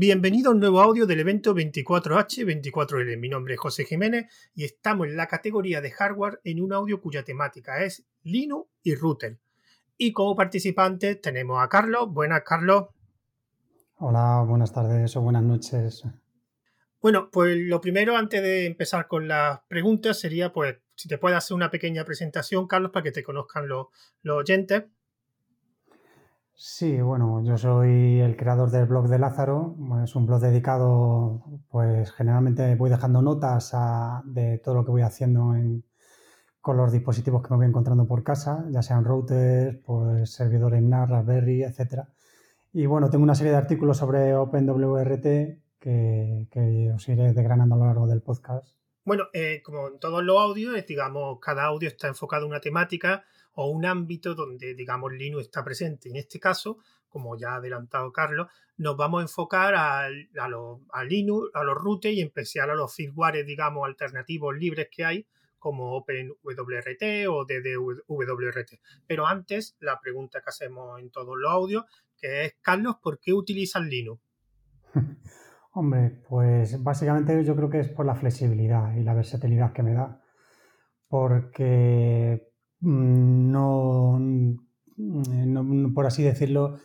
Bienvenido a un nuevo audio del evento 24H24L. Mi nombre es José Jiménez y estamos en la categoría de hardware en un audio cuya temática es Linux y router. Y como participantes tenemos a Carlos. Buenas, Carlos. Hola, buenas tardes o buenas noches. Bueno, pues lo primero, antes de empezar con las preguntas, sería pues si te puedes hacer una pequeña presentación, Carlos, para que te conozcan los, los oyentes. Sí, bueno, yo soy el creador del blog de Lázaro. Es un blog dedicado, pues generalmente voy dejando notas de todo lo que voy haciendo con los dispositivos que me voy encontrando por casa, ya sean routers, pues servidores NAS, Raspberry, etc. Y bueno, tengo una serie de artículos sobre OpenWRT que, os iré desgranando a lo largo del podcast. Bueno, eh, como en todos los audios, digamos, cada audio está enfocado en una temática o un ámbito donde, digamos, Linux está presente. En este caso, como ya ha adelantado Carlos, nos vamos a enfocar a, a, a Linux, a los routers y en especial a los firmware, digamos, alternativos libres que hay, como OpenWRT o DDWRT. Pero antes, la pregunta que hacemos en todos los audios, que es, Carlos, ¿por qué utilizas Linux? Hombre, pues básicamente yo creo que es por la flexibilidad y la versatilidad que me da. Porque Mm, no, por así decirlo,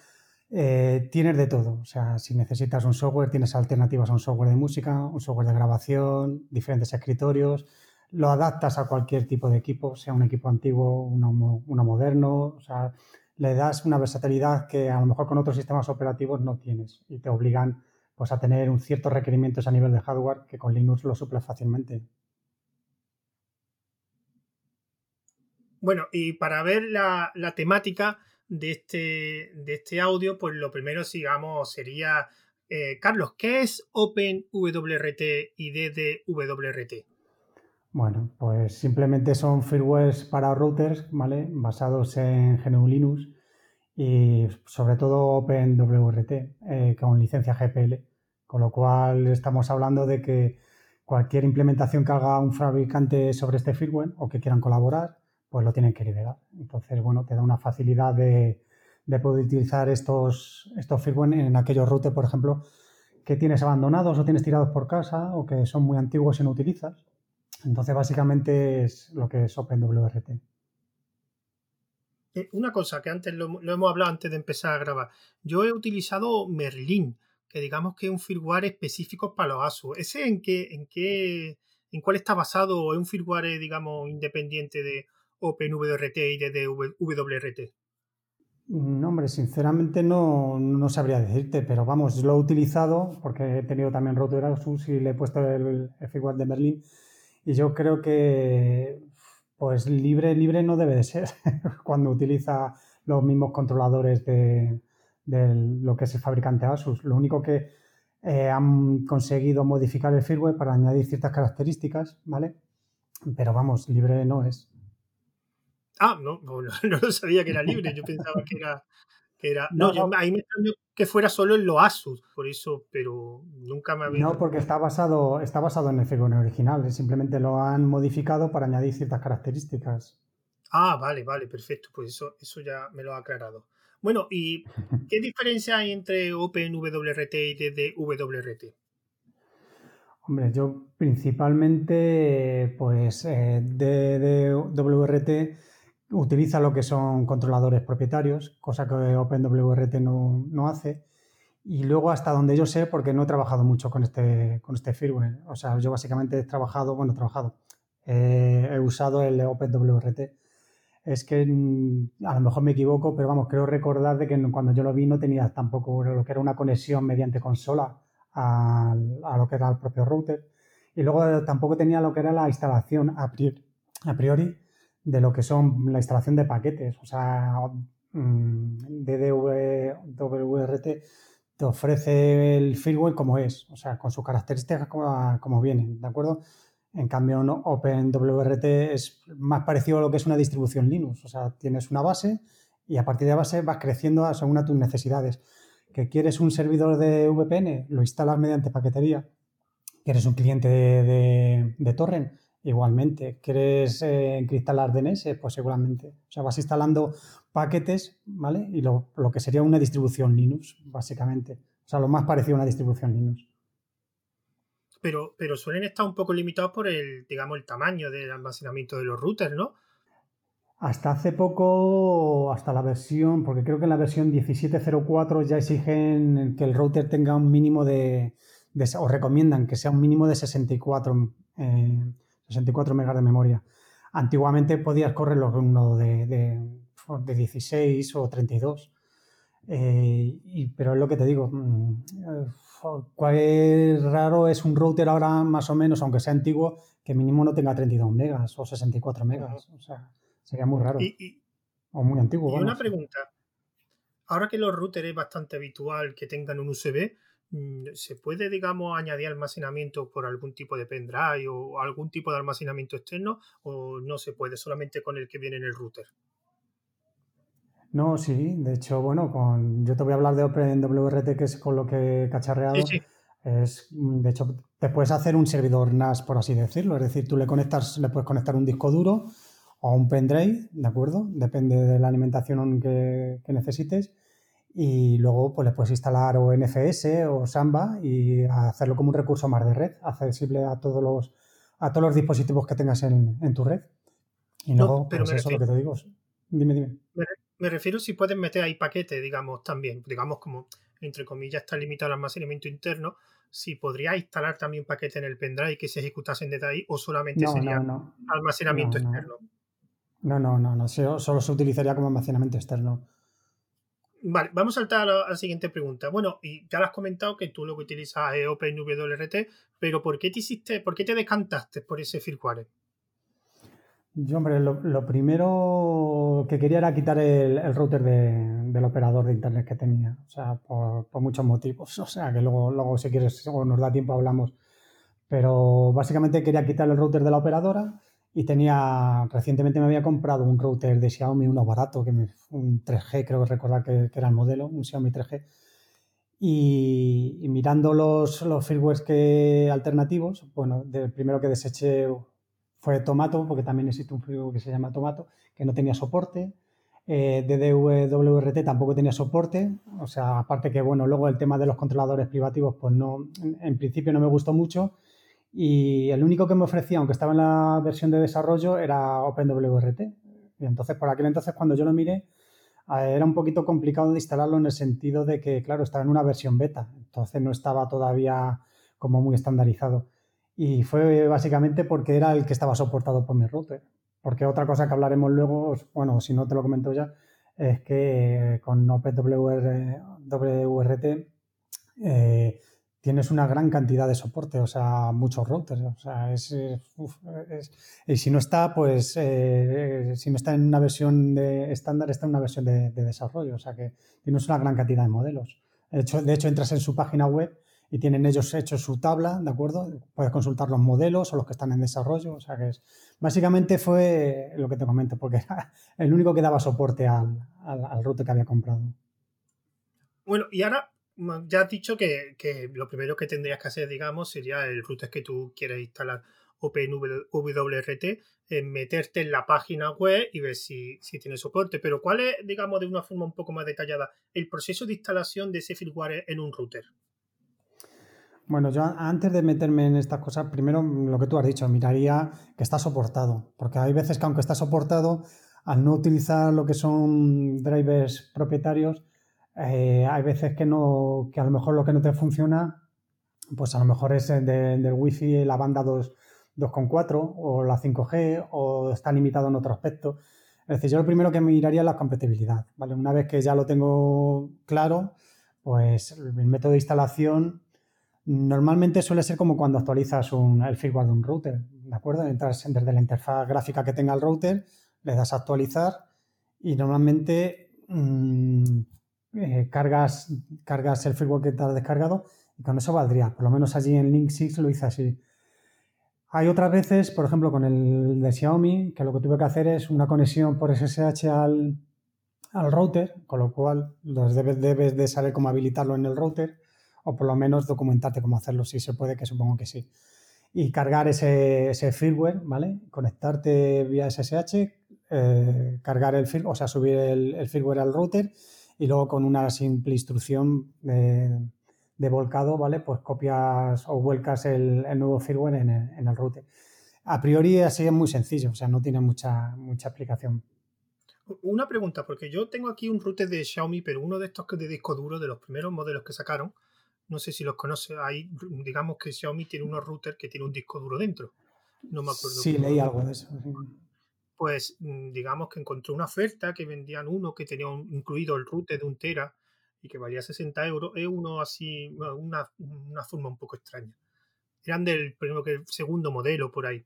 eh, tienes de todo. O sea, si necesitas un software, tienes alternativas a un software de música, un software de grabación, diferentes escritorios. Lo adaptas a cualquier tipo de equipo, sea un equipo antiguo, uno, uno moderno. O sea, le das una versatilidad que a lo mejor con otros sistemas operativos no tienes y te obligan pues, a tener un ciertos requerimientos a nivel de hardware que con Linux lo suple fácilmente. Bueno, y para ver la, temática de este, de este audio, pues lo primero, sigamos, sería, eh, Carlos, ¿qué es OpenWRT y DDWRT? Bueno, pues simplemente son firmwares para routers, ¿vale? Basados en GNU Linux y sobre todo OpenWRT eh, con licencia GPL. Con lo cual estamos hablando de que cualquier implementación que haga un fabricante sobre este firmware o que quieran colaborar, pues lo tienen que liberar. Entonces, bueno, te da una facilidad de, poder utilizar estos, estos firmware en aquellos routers, por ejemplo, que tienes abandonados o tienes tirados por casa o que son muy antiguos y no utilizas. Entonces, básicamente es lo que es OpenWRT. Eh, una cosa que antes lo, hemos hablado antes de empezar a grabar. Yo he utilizado Merlin, que digamos que es un firmware específico para los ASUS. ¿Ese en qué, en qué, en cuál está basado? ¿Es un firmware, digamos, independiente de OpenWRT y DDWRT? No, hombre, sinceramente no, no, sabría decirte, pero vamos, lo he utilizado porque he tenido también router Asus y le he puesto el, firmware de Merlin y yo creo que pues libre, libre no debe de ser cuando utiliza los mismos controladores de, lo que es el fabricante Asus. Lo único que eh, han conseguido modificar el firmware para añadir ciertas características, ¿vale? Pero vamos, libre no es. Ah, no, no, no, sabía que era libre, yo pensaba que era... Que era no, ahí me extrañó que fuera solo en los Asus, por eso, pero nunca me había... No, porque está basado, está basado en el firmware original, simplemente lo han modificado para añadir ciertas características. Ah, vale, vale, perfecto, pues eso, eso ya me lo ha aclarado. Bueno, ¿y qué diferencia hay entre OpenWRT y DDWRT? Hombre, yo principalmente, pues, eh, DDWRT utiliza lo que son controladores propietarios, cosa que OpenWRT no, no hace. Y luego hasta donde yo sé, porque no he trabajado mucho con este, con este firmware. O sea, yo básicamente he trabajado, bueno, he trabajado, eh, he usado el OpenWRT. Es que mm, a lo mejor me equivoco, pero vamos, creo recordar de que cuando yo lo vi no tenía tampoco lo que era una conexión mediante consola a, lo que era el propio router. Y luego tampoco tenía lo que era la instalación a priori de lo que son la instalación de paquetes. O sea, mm, DDWRT te ofrece el firmware como es, o sea, con sus características como, como vienen, ¿de acuerdo? En cambio, OpenWRT es más parecido a lo que es una distribución Linux. O sea, tienes una base y a partir de base vas creciendo según tus necesidades. ¿Que quieres un servidor de VPN? Lo instalas mediante paquetería. ¿Quieres un cliente de, de torrent? Igualmente, ¿quieres eh, DNS? Pues seguramente. O sea, vas instalando paquetes, ¿vale? Y lo, que sería una distribución Linux, básicamente. O sea, lo más parecido a una distribución Linux. Pero, pero suelen estar un poco limitados por el, digamos, el tamaño del almacenamiento de los routers, ¿no? Hasta hace poco, hasta la versión, porque creo que en la versión 17.04 ya exigen que el router tenga un mínimo de, o recomiendan que sea un mínimo de 64, 64 megas de memoria. Antiguamente podías correrlo con uno de, de, 16 o 32. Eh, y, pero es lo que te digo, mm, cuál raro es un router ahora más o menos, aunque sea antiguo, que mínimo no tenga 32 megas o 64 megas. O sea, sería muy raro. o muy antiguo. Y una pregunta. Ahora que los routers es bastante habitual que tengan un USB, ¿se puede, digamos, añadir almacenamiento por algún tipo de pendrive o algún tipo de almacenamiento externo o no se puede solamente con el que viene en el router? No, sí, de hecho, bueno, con, yo te voy a hablar de OpenWRT, que es con lo que he cacharreado. Es, de hecho, te puedes hacer un servidor NAS, por así decirlo. Es decir, tú le conectas, le puedes conectar un disco duro o un pendrive, ¿de acuerdo? Depende de la alimentación que, necesites. Y luego pues le puedes instalar o NFS o Samba y hacerlo como un recurso más de red, accesible a todos los, a todos los dispositivos que tengas en, tu red. Y luego, pero pues eso es lo que te digo. Dime, dime. Me refiero si puedes meter ahí paquetes, digamos, también, digamos como, entre comillas, está limitado el almacenamiento interno, si podría instalar también paquetes en el pendrive que se ejecutasen desde ahí o solamente sería almacenamiento externo. No, no, no, no, solo se utilizaría como almacenamiento externo. Vale, vamos a saltar a la, siguiente pregunta. Bueno, y ya lo has comentado que tú lo que utilizas es OpenWRT, pero ¿por qué te hiciste, por qué te decantaste por ese firmware? Yo, hombre, lo, primero que quería era quitar el, router del operador de internet que tenía, o sea, por, muchos motivos, o sea, que luego, luego si quieres, o nos da tiempo, hablamos. Pero básicamente quería quitar el router de la operadora y tenía, recientemente me había comprado un router de Xiaomi, uno barato, que un 3G, creo que recordar que, era el modelo, un Xiaomi 3G. Y, mirando los, los firmwares que, alternativos, bueno, del primero que deseché fue Tomato, porque también existe un firmware que se llama Tomato, que no tenía soporte. Eh, DDWRT tampoco tenía soporte, o sea, aparte que, bueno, luego el tema de los controladores privativos, pues no, en, principio no me gustó mucho. Y el único que me ofrecía, aunque estaba en la versión de desarrollo, era OpenWRT. Y entonces, por aquel entonces, cuando yo lo miré, eh, era un poquito complicado de instalarlo en el sentido de que, claro, estaba en una versión beta, entonces no estaba todavía como muy estandarizado. Y fue básicamente porque era el que estaba soportado por mi router. Porque otra cosa que hablaremos luego, bueno, si no te lo comento ya, es que con OpenWRT eh, tienes una gran cantidad de soporte, o sea, muchos routers. O sea, es, y si no está, pues, eh, si no está en una versión de estándar, está en una versión de, desarrollo. O sea, que tienes una gran cantidad de modelos. De hecho, de hecho, entras en su página web y tienen ellos hecho su tabla, ¿de acuerdo? Puedes consultar los modelos o los que están en desarrollo, o sea que es, básicamente fue lo que te comento, porque era el único que daba soporte al, al, router que había comprado. Bueno, y ahora ya has dicho que, lo primero que tendrías que hacer, digamos, sería el router que tú quieres instalar OpenWRT, eh, meterte en la página web y ver si, si, tiene soporte. Pero ¿cuál es, digamos, de una forma un poco más detallada, el proceso de instalación de ese firmware en un router? Bueno, yo antes de meterme en estas cosas, primero lo que tú has dicho, miraría que está soportado, porque hay veces que aunque está soportado, al no utilizar lo que son drivers propietarios, eh, hay veces que no, que a lo mejor lo que no te funciona, pues a lo mejor es del wifi la banda 2.4 o la 5G o está limitado en otro aspecto. Es decir, yo lo primero que miraría es la compatibilidad, ¿vale? Una vez que ya lo tengo claro, pues el método de instalación Normalmente suele ser como cuando actualizas el firmware de un router, ¿de acuerdo? Entras desde la interfaz gráfica que tenga el router, le das a actualizar y normalmente mm, eh, cargas, cargas el firmware que te has descargado y con eso valdría. Por lo menos allí en Link 6 lo hice así. Hay otras veces, por ejemplo, con el de Xiaomi, que lo que tuve que hacer es una conexión por SSH al, router, con lo cual debes, debes de saber cómo habilitarlo en el router o por lo menos documentarte cómo hacerlo, si se puede, que supongo que sí. Y cargar ese, firmware, ¿vale? Conectarte vía SSH, eh, cargar el firmware, o sea, subir el, firmware al router y luego con una simple instrucción de volcado, ¿vale? Pues copias o vuelcas el, nuevo firmware en el, en el, router. A priori así es muy sencillo, o sea, no tiene mucha, mucha explicación. Una pregunta, porque yo tengo aquí un router de Xiaomi, pero uno de estos que de disco duro, de los primeros modelos que sacaron, no sé si los conoce, hay, digamos que Xiaomi tiene unos routers que tiene un disco duro dentro. No me acuerdo. Sí, leí algo de eso. Pues mm, digamos que encontré una oferta que vendían uno que tenía incluido el router de un tera y que valía 60 euros. Es uno así, una, una forma un poco extraña. Eran del primero que segundo modelo por ahí.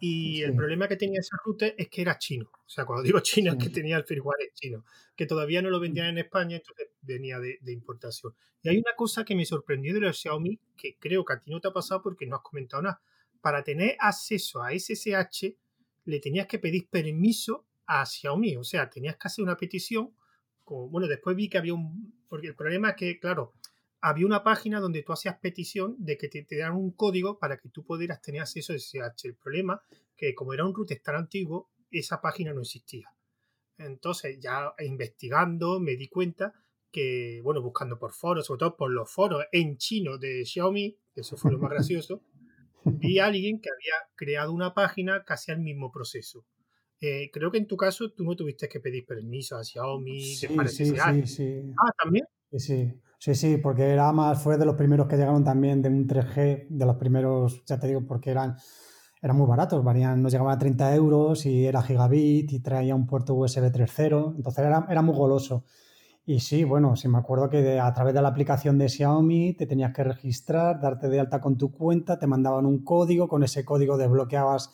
Y el problema que tenía ese router es que era chino. O sea, cuando digo chino es que tenía el firmware chino, que todavía no lo vendían en España, entonces venía de, importación. Y hay una cosa que me sorprendió de los Xiaomi, que creo que a ti no te ha pasado porque no has comentado nada. Para tener acceso a SSH, le tenías que pedir permiso a Xiaomi. O sea, tenías que hacer una petición. Como, bueno, después vi que había un... Porque el problema es que, claro, había una página donde tú hacías petición de que te, te dieran un código para que tú pudieras tener acceso a SSH. El problema que como era un router tan antiguo, esa página no existía. Entonces, ya investigando, me di cuenta que, bueno, buscando por foros, sobre todo por los foros en chino de Xiaomi, eso fue lo más gracioso, vi a alguien que había creado una página casi al mismo proceso. Eh, creo que en tu caso tú no tuviste que pedir permiso a Xiaomi. Sí, sí, sí, sí. Ah, también. Sí, sí, sí, porque era más, fue de los primeros que llegaron también de un 3G, de los primeros, ya te digo, porque eran, eran muy baratos, varían, nos llegaban a 30 euros y era gigabit y traía un puerto USB 3.0, entonces era, era muy goloso. Y sí, bueno, sí me acuerdo que a través de la aplicación de Xiaomi te tenías que registrar, darte de alta con tu cuenta, te mandaban un código, con ese código desbloqueabas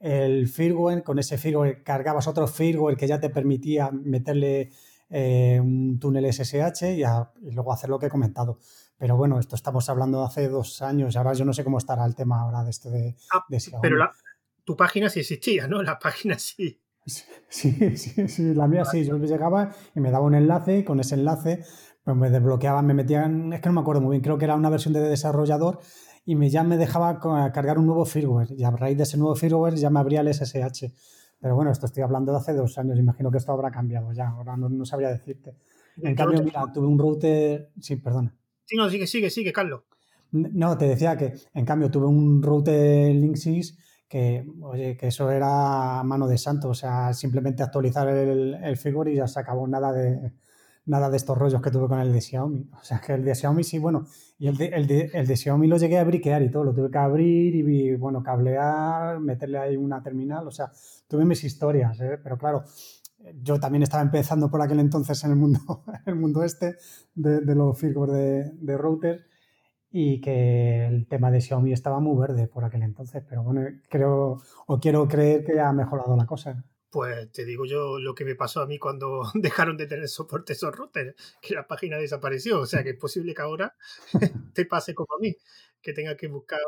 el firmware, con ese firmware cargabas otro firmware que ya te permitía meterle eh, un túnel SSH y, y, luego hacer lo que he comentado. Pero bueno, esto estamos hablando de hace dos años, ahora yo no sé cómo estará el tema ahora de esto de, ah, Xiaomi. Pero tu página sí existía, ¿no? La página sí. Sí, sí, sí, la mía sí, yo llegaba y me daba un enlace y con ese enlace pues me desbloqueaban, me metían, es que no me acuerdo muy bien, creo que era una versión de desarrollador y me, ya me dejaba cargar un nuevo firmware y a raíz de ese nuevo firmware ya me abría el SSH. Pero bueno, esto estoy hablando de hace dos años, imagino que esto habrá cambiado ya, ahora no, sabría decirte. En cambio, mira, tuve un router, sí, perdona. Sí, no, sigue, sigue, sigue, Carlos. No, te decía que en cambio tuve un router Linksys que, oye, que eso era mano de santo, o sea, simplemente actualizar el, el firmware y ya se acabó nada de, nada de estos rollos que tuve con el de Xiaomi. O sea, que el de Xiaomi sí, bueno, y el de, el de, el de Xiaomi lo llegué a briquear y todo, lo tuve que abrir y, bueno, cablear, meterle ahí una terminal, o sea, tuve mis historias, ¿eh? pero claro, yo también estaba empezando por aquel entonces en el mundo, el mundo este de, de los firmware de, de router y que el tema de Xiaomi estaba muy verde por aquel entonces, pero bueno, creo o quiero creer que ha mejorado la cosa. Pues te digo yo lo que me pasó a mí cuando dejaron de tener soporte esos routers, que la página desapareció, o sea que es posible que ahora te pase como a mí, que tenga que buscar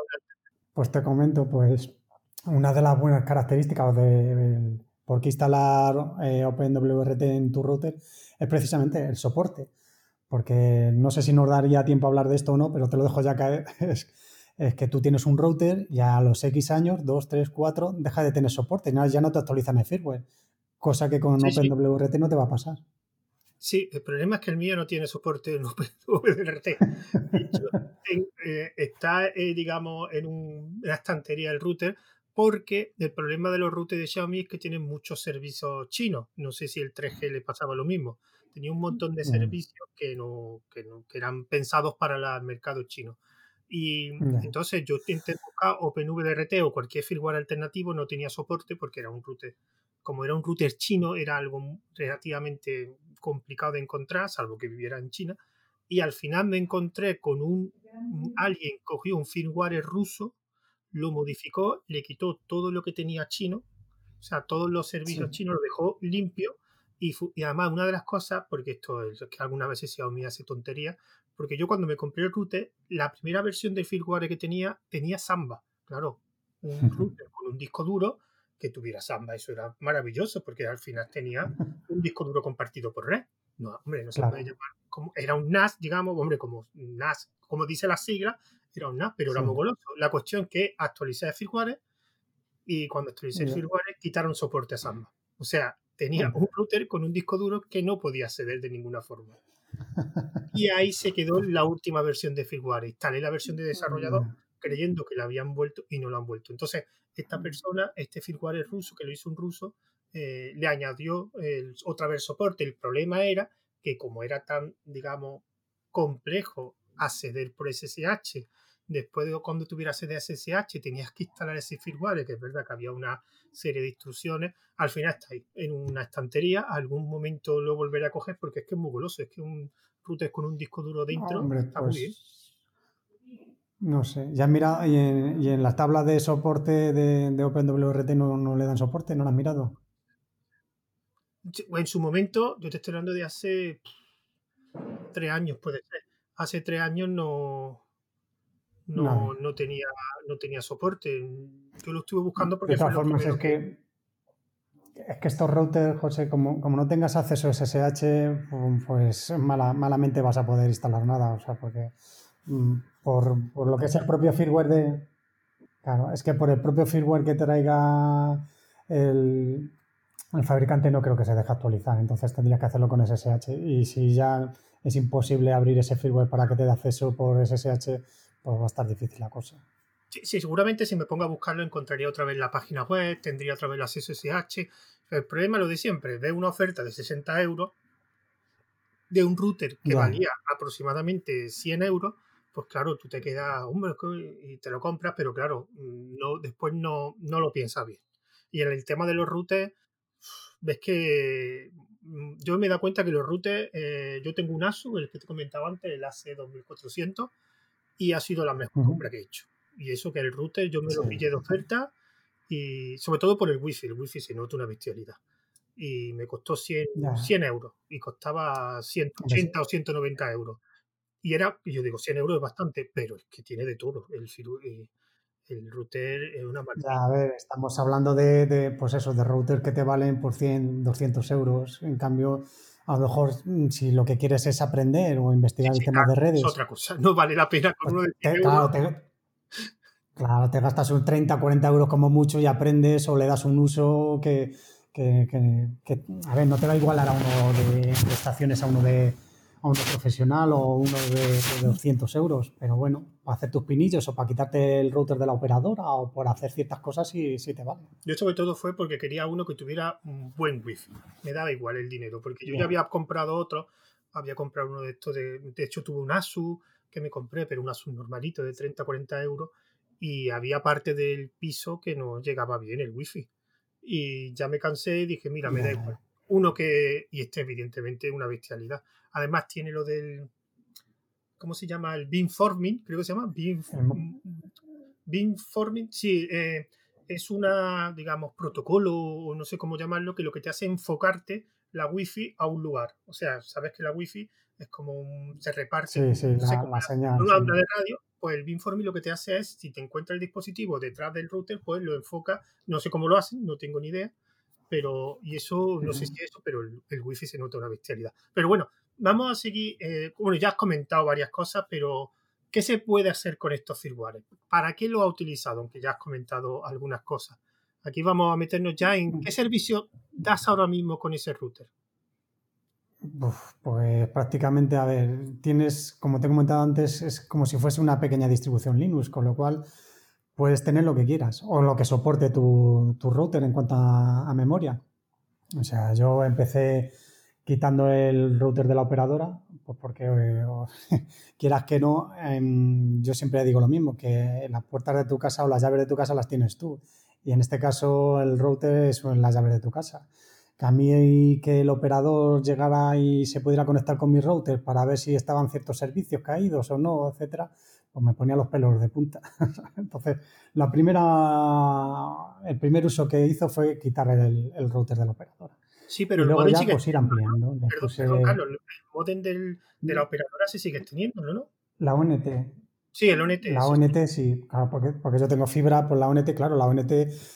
Pues te comento, pues una de las buenas características de por qué instalar eh, OpenWRT en tu router es precisamente el soporte porque no sé si nos daría tiempo a hablar de esto o no, pero te lo dejo ya caer, es, que tú tienes un router y a los X años, 2, 3, 4, deja de tener soporte, ya no te actualizan el firmware, cosa que con OpenWRT no te va a pasar. Sí, el problema es que el mío no tiene soporte en OpenWRT. Eh, está, eh, digamos, en una estantería el router porque el problema de los routers de Xiaomi es que tienen muchos servicios chinos. No sé si el 3G le pasaba lo mismo tenía un montón de servicios que no, que no que eran pensados para el mercado chino. Y entonces yo intenté buscar OpenWRT o cualquier firmware alternativo, no tenía soporte porque era un router, como era un router chino, era algo relativamente complicado de encontrar, salvo que viviera en China. Y al final me encontré con un, alguien cogió un firmware ruso, lo modificó, le quitó todo lo que tenía chino, o sea, todos los servicios chinos lo dejó limpio y, además, una de las cosas, porque esto es que algunas veces Xiaomi hace tontería, porque yo cuando me compré el router, la primera versión del firmware que tenía, tenía Samba. Claro, un router con un disco duro que tuviera Samba. Eso era maravilloso, porque al final tenía un disco duro compartido por red. No, hombre, no se puede llamar. Como, era un NAS, digamos, hombre, como NAS, como dice la sigla, era un NAS, pero era muy goloso. La cuestión que actualicé el firmware y cuando actualicé el firmware quitaron soporte a Samba. O sea, tenía un router con un disco duro que no podía acceder de ninguna forma. Y ahí se quedó la última versión de firmware. Instalé la versión de desarrollador creyendo que la habían vuelto y no la han vuelto. Entonces, esta persona, este firmware ruso, que lo hizo un ruso, eh, le añadió otra vez soporte. El problema era que como era tan, digamos, complejo acceder por SSH, después de cuando tuvieras SSH tenías que instalar ese firmware, que es verdad que había una serie de instrucciones, al final está ahí, en una estantería, algún momento lo volveré a coger porque es que es muy goloso, es que un router con un disco duro dentro está muy bien. Pues, no sé, ya mira, y en, y en las tablas de soporte de, de OpenWRT no, no, le dan soporte, ¿no lo has mirado? En su momento, yo te estoy hablando de hace tres años, puede ser. Hace tres años no, no, no, tenía, no tenía soporte. Yo lo estuve buscando porque... De todas formas, es que, es que estos routers, José, como, como no tengas acceso a SSH, pues malamente vas a poder instalar nada. O sea, porque mm, por, por, lo que es el propio firmware de... Claro, es que por el propio firmware que traiga el, el fabricante no creo que se deje actualizar, entonces tendrías que hacerlo con SSH. Y si ya es imposible abrir ese firmware para que te dé acceso por SSH, pues va a estar difícil la cosa. Sí, seguramente si me pongo a buscarlo encontraría otra vez la página web, tendría otra vez las SSH. El problema es lo de siempre, ve una oferta de 60 euros de un router que valía aproximadamente 100 euros, pues claro, tú te quedas, hombre, y te lo compras, pero claro, no, después no, no lo piensas bien. Y en el tema de los routers, ves que yo me he dado cuenta que los routers, eh, yo tengo un ASUS, el que te comentaba antes, el AC2400, y ha sido la mejor compra que he hecho. Y eso que el router yo me lo pillé de oferta y sobre todo por el wifi, el wifi se nota una bestialidad. Y me costó 100, 100 euros y costaba 180 o 190 euros. Y era, y yo digo, 100 euros es bastante, pero es que tiene de todo. El, el router es una maravilla. a ver, estamos hablando de, de, pues eso, de router que te valen por 100, 200 euros. En cambio, a lo mejor mm, si lo que quieres es aprender o investigar el tema de redes. Es otra cosa, no vale la pena con pues uno de claro, te, gastas un 30, 40 euros como mucho y aprendes o le das un uso que, que, que, a ver, no te va a igualar a uno de prestaciones a uno de a uno profesional o uno de, 200 euros, pero bueno, para hacer tus pinillos o para quitarte el router de la operadora o por hacer ciertas cosas sí, sí te vale. Yo sobre todo fue porque quería uno que tuviera un buen wifi, me daba igual el dinero, porque yo ya había comprado otro, había comprado uno de estos, de, de hecho tuve un ASUS que me compré, pero un ASUS normalito de 30 40 euros y había parte del piso que no llegaba bien el wifi. Y ya me cansé y dije, mira, me da igual. Uno que, y este evidentemente es una bestialidad, Además tiene lo del, ¿cómo se llama? El beamforming, creo que se llama. beamforming, sí, eh, es una, digamos, protocolo o no sé cómo llamarlo, que lo que te hace enfocarte la wifi a un lugar. O sea, sabes que la wifi es como un, se reparte. Sí, sí, la, señal. Una onda de radio, pues el beamforming lo que te hace es, si te encuentra el dispositivo detrás del router, pues lo enfoca, no sé cómo lo hacen, no tengo ni idea, pero, y eso, no sé si es eso, pero el, el wifi se nota una bestialidad. Pero bueno, vamos a seguir, eh, bueno, ya has comentado varias cosas, pero ¿qué se puede hacer con estos firmware? ¿Para qué lo ha utilizado? Aunque ya has comentado algunas cosas. Aquí vamos a meternos ya en qué servicio das ahora mismo con ese router. pues prácticamente, a ver, tienes, como te he comentado antes, es como si fuese una pequeña distribución Linux, con lo cual puedes tener lo que quieras o lo que soporte tu, router en cuanto a memoria. O sea, yo empecé quitando el router de la operadora, pues porque eh, quieras que no, em, yo siempre digo lo mismo, que las puertas de tu casa o las llaves de tu casa las tienes tú. Y en este caso el router es las llaves de tu casa. Que a mí que el operador llegara y se pudiera conectar con mi router para ver si estaban ciertos servicios caídos o no, etcétera, pues me ponía los pelos de punta. Entonces, la primera, el primer uso que hizo fue quitar el, el router de la operadora. Sí, pero el modem sigue pues, ir ampliando. Perdón, Carlos, el modem del, de la operadora se sigue teniendo, ¿no? La ONT. Sí, el ONT. La ONT sí, claro, porque, porque yo tengo fibra por la ONT, claro, la ONT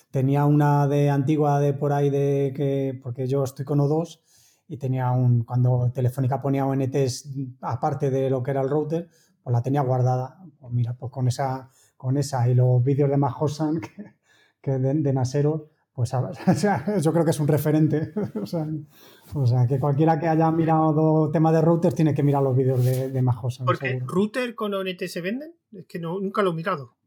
tenía una de antigua de por ahí de que, porque yo estoy con O2 y tenía un, cuando Telefónica ponía ONTs aparte de lo que era el router, pues la tenía guardada. Pues mira, pues con esa, con esa y los vídeos de Mahosan que, que de, de Nasero, pues yo creo que es un referente. o, sea, que cualquiera que haya mirado temas de routers tiene que mirar los vídeos de, de Majosa. Porque router con ONT se venden, es que no, nunca lo he mirado.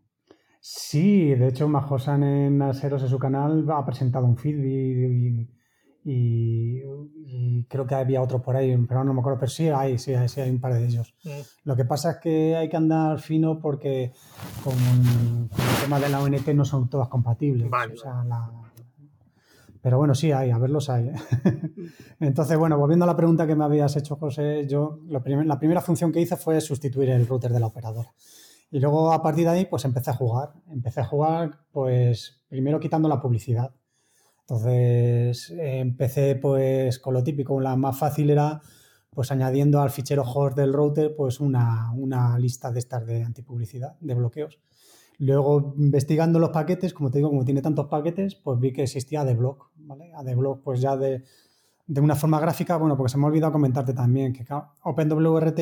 Sí, de hecho Majosan en Aseros en su canal ha presentado un feed y, y, creo que había otro por ahí, pero no me acuerdo, pero sí hay, sí hay, sí hay un par de ellos. Mm. Lo que pasa es que hay que andar fino porque con, el tema de la ONT no son todas compatibles. Pero bueno, sí hay, a verlos hay. ¿eh? Entonces, bueno, volviendo a la pregunta que me habías hecho, José, yo la primera función que hice fue sustituir el router de la operadora. Y luego a partir de ahí, pues empecé a jugar. Empecé a jugar, pues primero quitando la publicidad. Entonces empecé pues con lo típico, la más fácil era pues añadiendo al fichero host del router pues una, lista de estas de antipublicidad, de bloqueos. Luego investigando los paquetes, como te digo, como tiene tantos paquetes, pues vi que existía AdBlock, ¿vale? AdBlock pues ya de, una forma gráfica, bueno, porque se me ha olvidado comentarte también que OpenWRT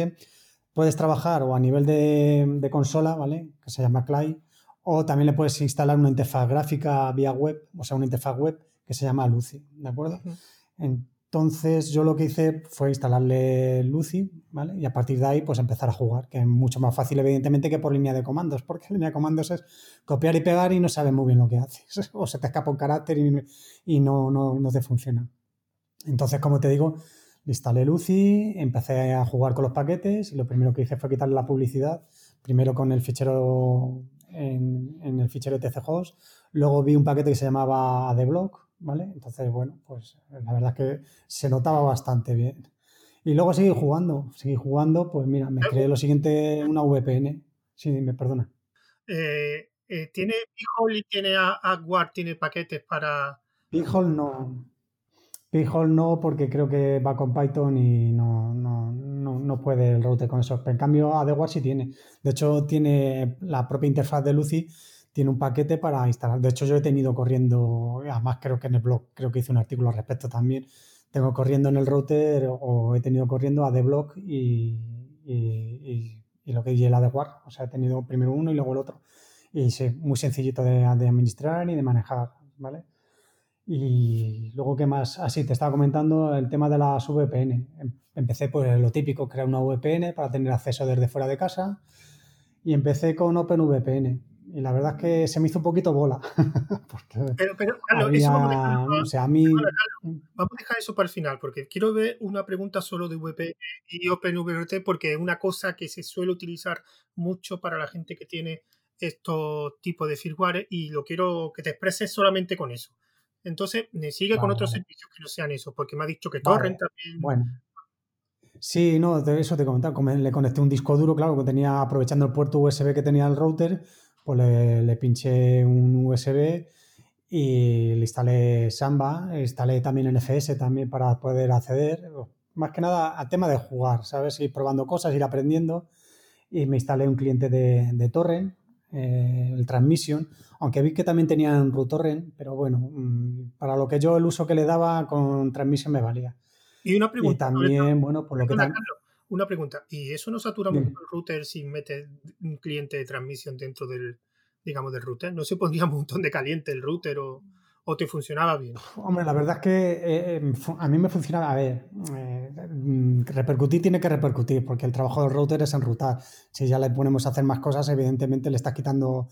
puedes trabajar o a nivel de, de consola, ¿vale? Que se llama CLI, o también le puedes instalar una interfaz gráfica vía web, o sea, una interfaz web que se llama Lucy, ¿de acuerdo? Entonces yo lo que hice fue instalarle Lucy, ¿vale? Y a partir de ahí pues empezar a jugar, que es mucho más fácil evidentemente que por línea de comandos, porque línea de comandos es copiar y pegar y no sabes muy bien lo que haces, o se te escapa un carácter y, no, no, no te funciona. Entonces, como te digo, instalé Lucy, empecé a jugar con los paquetes y lo primero que hice fue quitarle la publicidad, primero con el fichero en, el fichero tchost, luego vi un paquete que se llamaba AdBlock, ¿vale? Entonces, bueno, pues la verdad es que se notaba bastante bien. Y luego seguí jugando, seguí jugando, pues mira, me creé lo siguiente, una VPN. Sí, me perdona. Eh, eh, ¿Tiene Pijol y tiene AdWord, tiene paquetes para...? Pijol no. Pijol no, porque creo que va con Python y no, no, no, puede el router con eso. En cambio, AdWord sí tiene. De hecho, tiene la propia interfaz de Lucy tiene un paquete para instalar. De hecho, yo he tenido corriendo, además creo que en el blog, creo que hice un artículo al respecto también, tengo corriendo en el router o he tenido corriendo a y, y, y, lo que es el AdWord. O sea, he tenido primero uno y luego el otro. Y sí, muy sencillito de, administrar y de manejar, ¿vale? Y luego, ¿qué más? Así, ah, te estaba comentando el tema de las VPN. Em, empecé por lo típico, crear una VPN para tener acceso desde fuera de casa. Y empecé con OpenVPN y la verdad es que se me hizo un poquito bola. pero, pero eso vamos a, dejar, eso para el final, porque quiero ver una pregunta solo de VPN y OpenVRT, porque es una cosa que se suele utilizar mucho para la gente que tiene estos tipos de firmware y lo quiero que te expreses solamente con eso. Entonces, me sigue con otros servicios que no sean eso, porque me ha dicho que Torrent también. Bueno, Sí, no, de eso te comentaba. Le conecté un disco duro, claro, que tenía aprovechando el puerto USB que tenía el router, pues le, pinché un USB y le instalé Samba, instalé también NFS también para poder acceder. Más que nada al tema de jugar, ¿sabes? Ir probando cosas, ir aprendiendo. Y me instalé un cliente de, de Torrent, eh, el Transmission, aunque vi que también tenían RuTorrent, pero bueno, mm, para lo que yo el uso que le daba con Transmission me valía. Y una pregunta. Y también, bueno, por lo que también una pregunta, ¿y eso no satura mucho el router si metes un cliente de transmisión dentro del, digamos, del router? ¿No se pondría un montón de caliente el router o, te funcionaba bien? Hombre, la verdad es que eh, em, a mí me funcionaba, a ver, eh, repercutir tiene que repercutir, porque el trabajo del router es enrutar. Si ya le ponemos a hacer más cosas, evidentemente le estás quitando,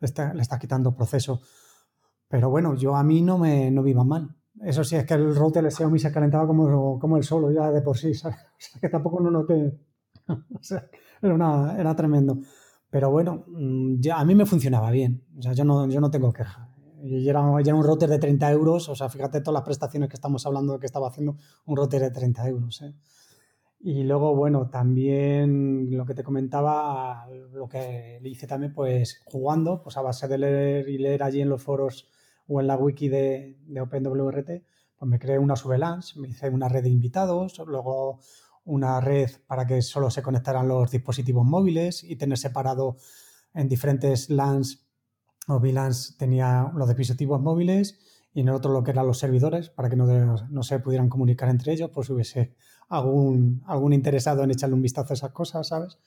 le está, quitando proceso. Pero bueno, yo a mí no me no viva mal. Eso sí, es que el router de Xiaomi se calentaba como, como el solo ya de por sí, ¿sabes? O sea, que tampoco no noté. o sea, era, era tremendo. Pero bueno, mm, ya, a mí me funcionaba bien. O sea, yo no, yo no tengo queja. Y era, era, un router de 30 euros. O sea, fíjate todas las prestaciones que estamos hablando de que estaba haciendo un router de 30 euros. ¿eh? Y luego, bueno, también lo que te comentaba, lo que le hice también, pues jugando, pues a base de leer y leer allí en los foros o en la wiki de, de OpenWRT, pues me creé una VLANs, me hice una red de invitados, luego una red para que solo se conectaran los dispositivos móviles y tener separado en diferentes LANs o VLANs tenía los dispositivos móviles y en el otro lo que eran los servidores para que no, no se pudieran comunicar entre ellos, pues hubiese algún, algún interesado en echarle un vistazo a esas cosas, ¿sabes?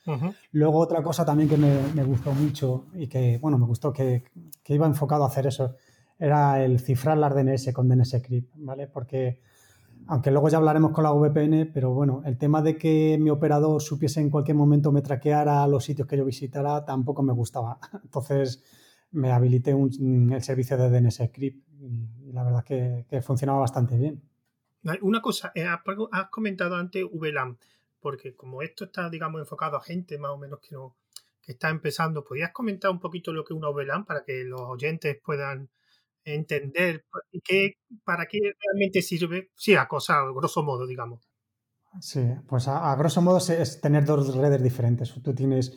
Luego otra cosa también que me, me, gustó mucho y que, bueno, me gustó que, que iba enfocado a hacer eso era el cifrar las DNS con DNSCrypt, ¿vale? Porque aunque luego ya hablaremos con la VPN, pero bueno, el tema de que mi operador supiese en cualquier momento me traqueara los sitios que yo visitara tampoco me gustaba. Entonces me habilité el servicio de DNSCrypt y la verdad que, que funcionaba bastante bien. Una cosa, eh, has comentado antes VLAN, porque como esto está, digamos, enfocado a gente más o menos que está empezando, ¿podrías comentar un poquito lo que es una VLAN para que los oyentes puedan entender qué, para qué realmente sirve? Sí, a cosa, grosso modo, digamos. Sí, pues a, grosso modo es tener dos redes diferentes. Tú tienes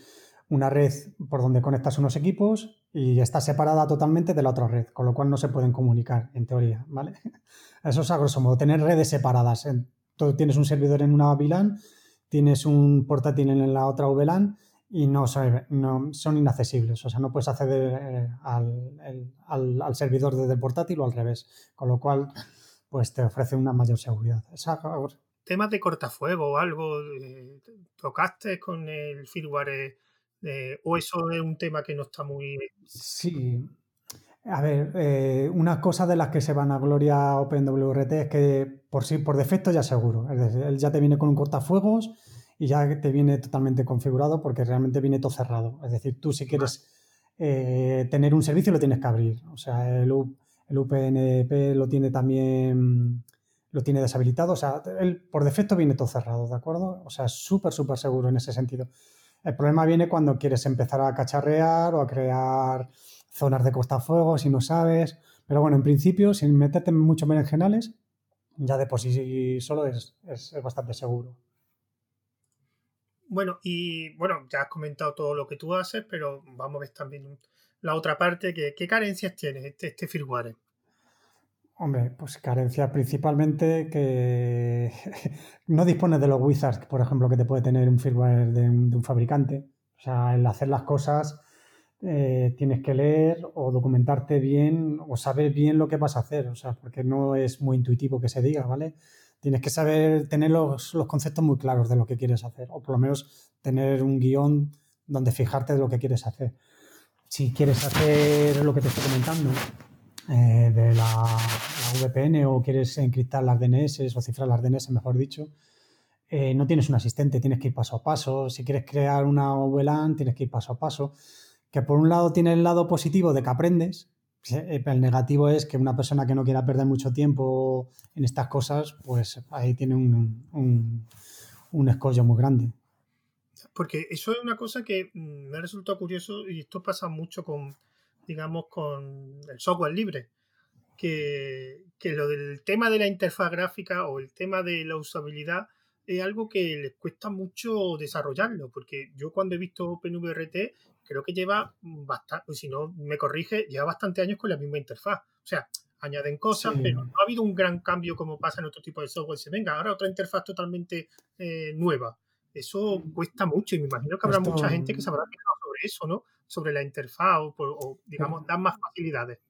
una red por donde conectas unos equipos y está separada totalmente de la otra red, con lo cual no se pueden comunicar, en teoría, ¿vale? Eso es a grosso modo, tener redes separadas. Tú tienes un servidor en una VLAN, tienes un portátil en la otra VLAN y no son, no, son inaccesibles. O sea, no puedes acceder eh, al, servidor desde el portátil o al revés. Con lo cual, pues te ofrece una mayor seguridad. Temas de cortafuego o algo, eh, ¿tocaste con el firmware eh, o eso es un tema que no está muy... Sí. A ver, una cosa de las que se van a gloria OpenWRT es que por sí, por defecto ya seguro. Es decir, él ya te viene con un cortafuegos y ya te viene totalmente configurado porque realmente viene todo cerrado. Es decir, tú si quieres eh, tener un servicio lo tienes que abrir. O sea, el, el UPnP lo tiene también, lo tiene deshabilitado. O sea, él por defecto viene todo cerrado, ¿de acuerdo? O sea, súper, súper seguro en ese sentido. El problema viene cuando quieres empezar a cacharrear o a crear zonas de fuego si no sabes. Pero bueno, en principio, sin meterte mucho generales, ya de por sí solo es, es bastante seguro. Bueno, y bueno, ya has comentado todo lo que tú haces, pero vamos a ver también la otra parte, que, ¿qué carencias tiene este, este firmware? Hombre, pues carencias principalmente que no dispone de los wizards, por ejemplo, que te puede tener un firmware de un, fabricante. O sea, el hacer las cosas eh, tienes que leer o documentarte bien o saber bien lo que vas a hacer, o sea, porque no es muy intuitivo que se diga, ¿vale? Tienes que saber tener los, conceptos muy claros de lo que quieres hacer, o por lo menos tener un guion donde fijarte de lo que quieres hacer. Si quieres hacer lo que te estoy comentando, eh, de la, VPN o quieres encriptar las DNS o cifrar las DNS, mejor dicho, eh, no tienes un asistente, tienes que ir paso a paso. Si quieres crear una VLAN, tienes que ir paso a paso. Que por un lado tiene el lado positivo de que aprendes, el negativo es que una persona que no quiera perder mucho tiempo en estas cosas, pues ahí tiene un, un, escollo muy grande. Porque eso es una cosa que mm, me resultado curioso y esto pasa mucho con, digamos, con el software libre. Que, que lo del tema de la interfaz gráfica o el tema de la usabilidad es algo que les cuesta mucho desarrollarlo, porque yo cuando he visto OpenVRT creo que lleva bastante, si no me corrige, lleva bastante años con la misma interfaz. O sea, añaden cosas, pero no ha habido un gran cambio como pasa en otro tipo de software. Se venga, ahora otra interfaz totalmente eh, nueva. Eso cuesta mucho y me imagino que habrá mucha gente que se habrá fijado sobre eso, ¿no? Sobre la interfaz o, digamos, dar más facilidades.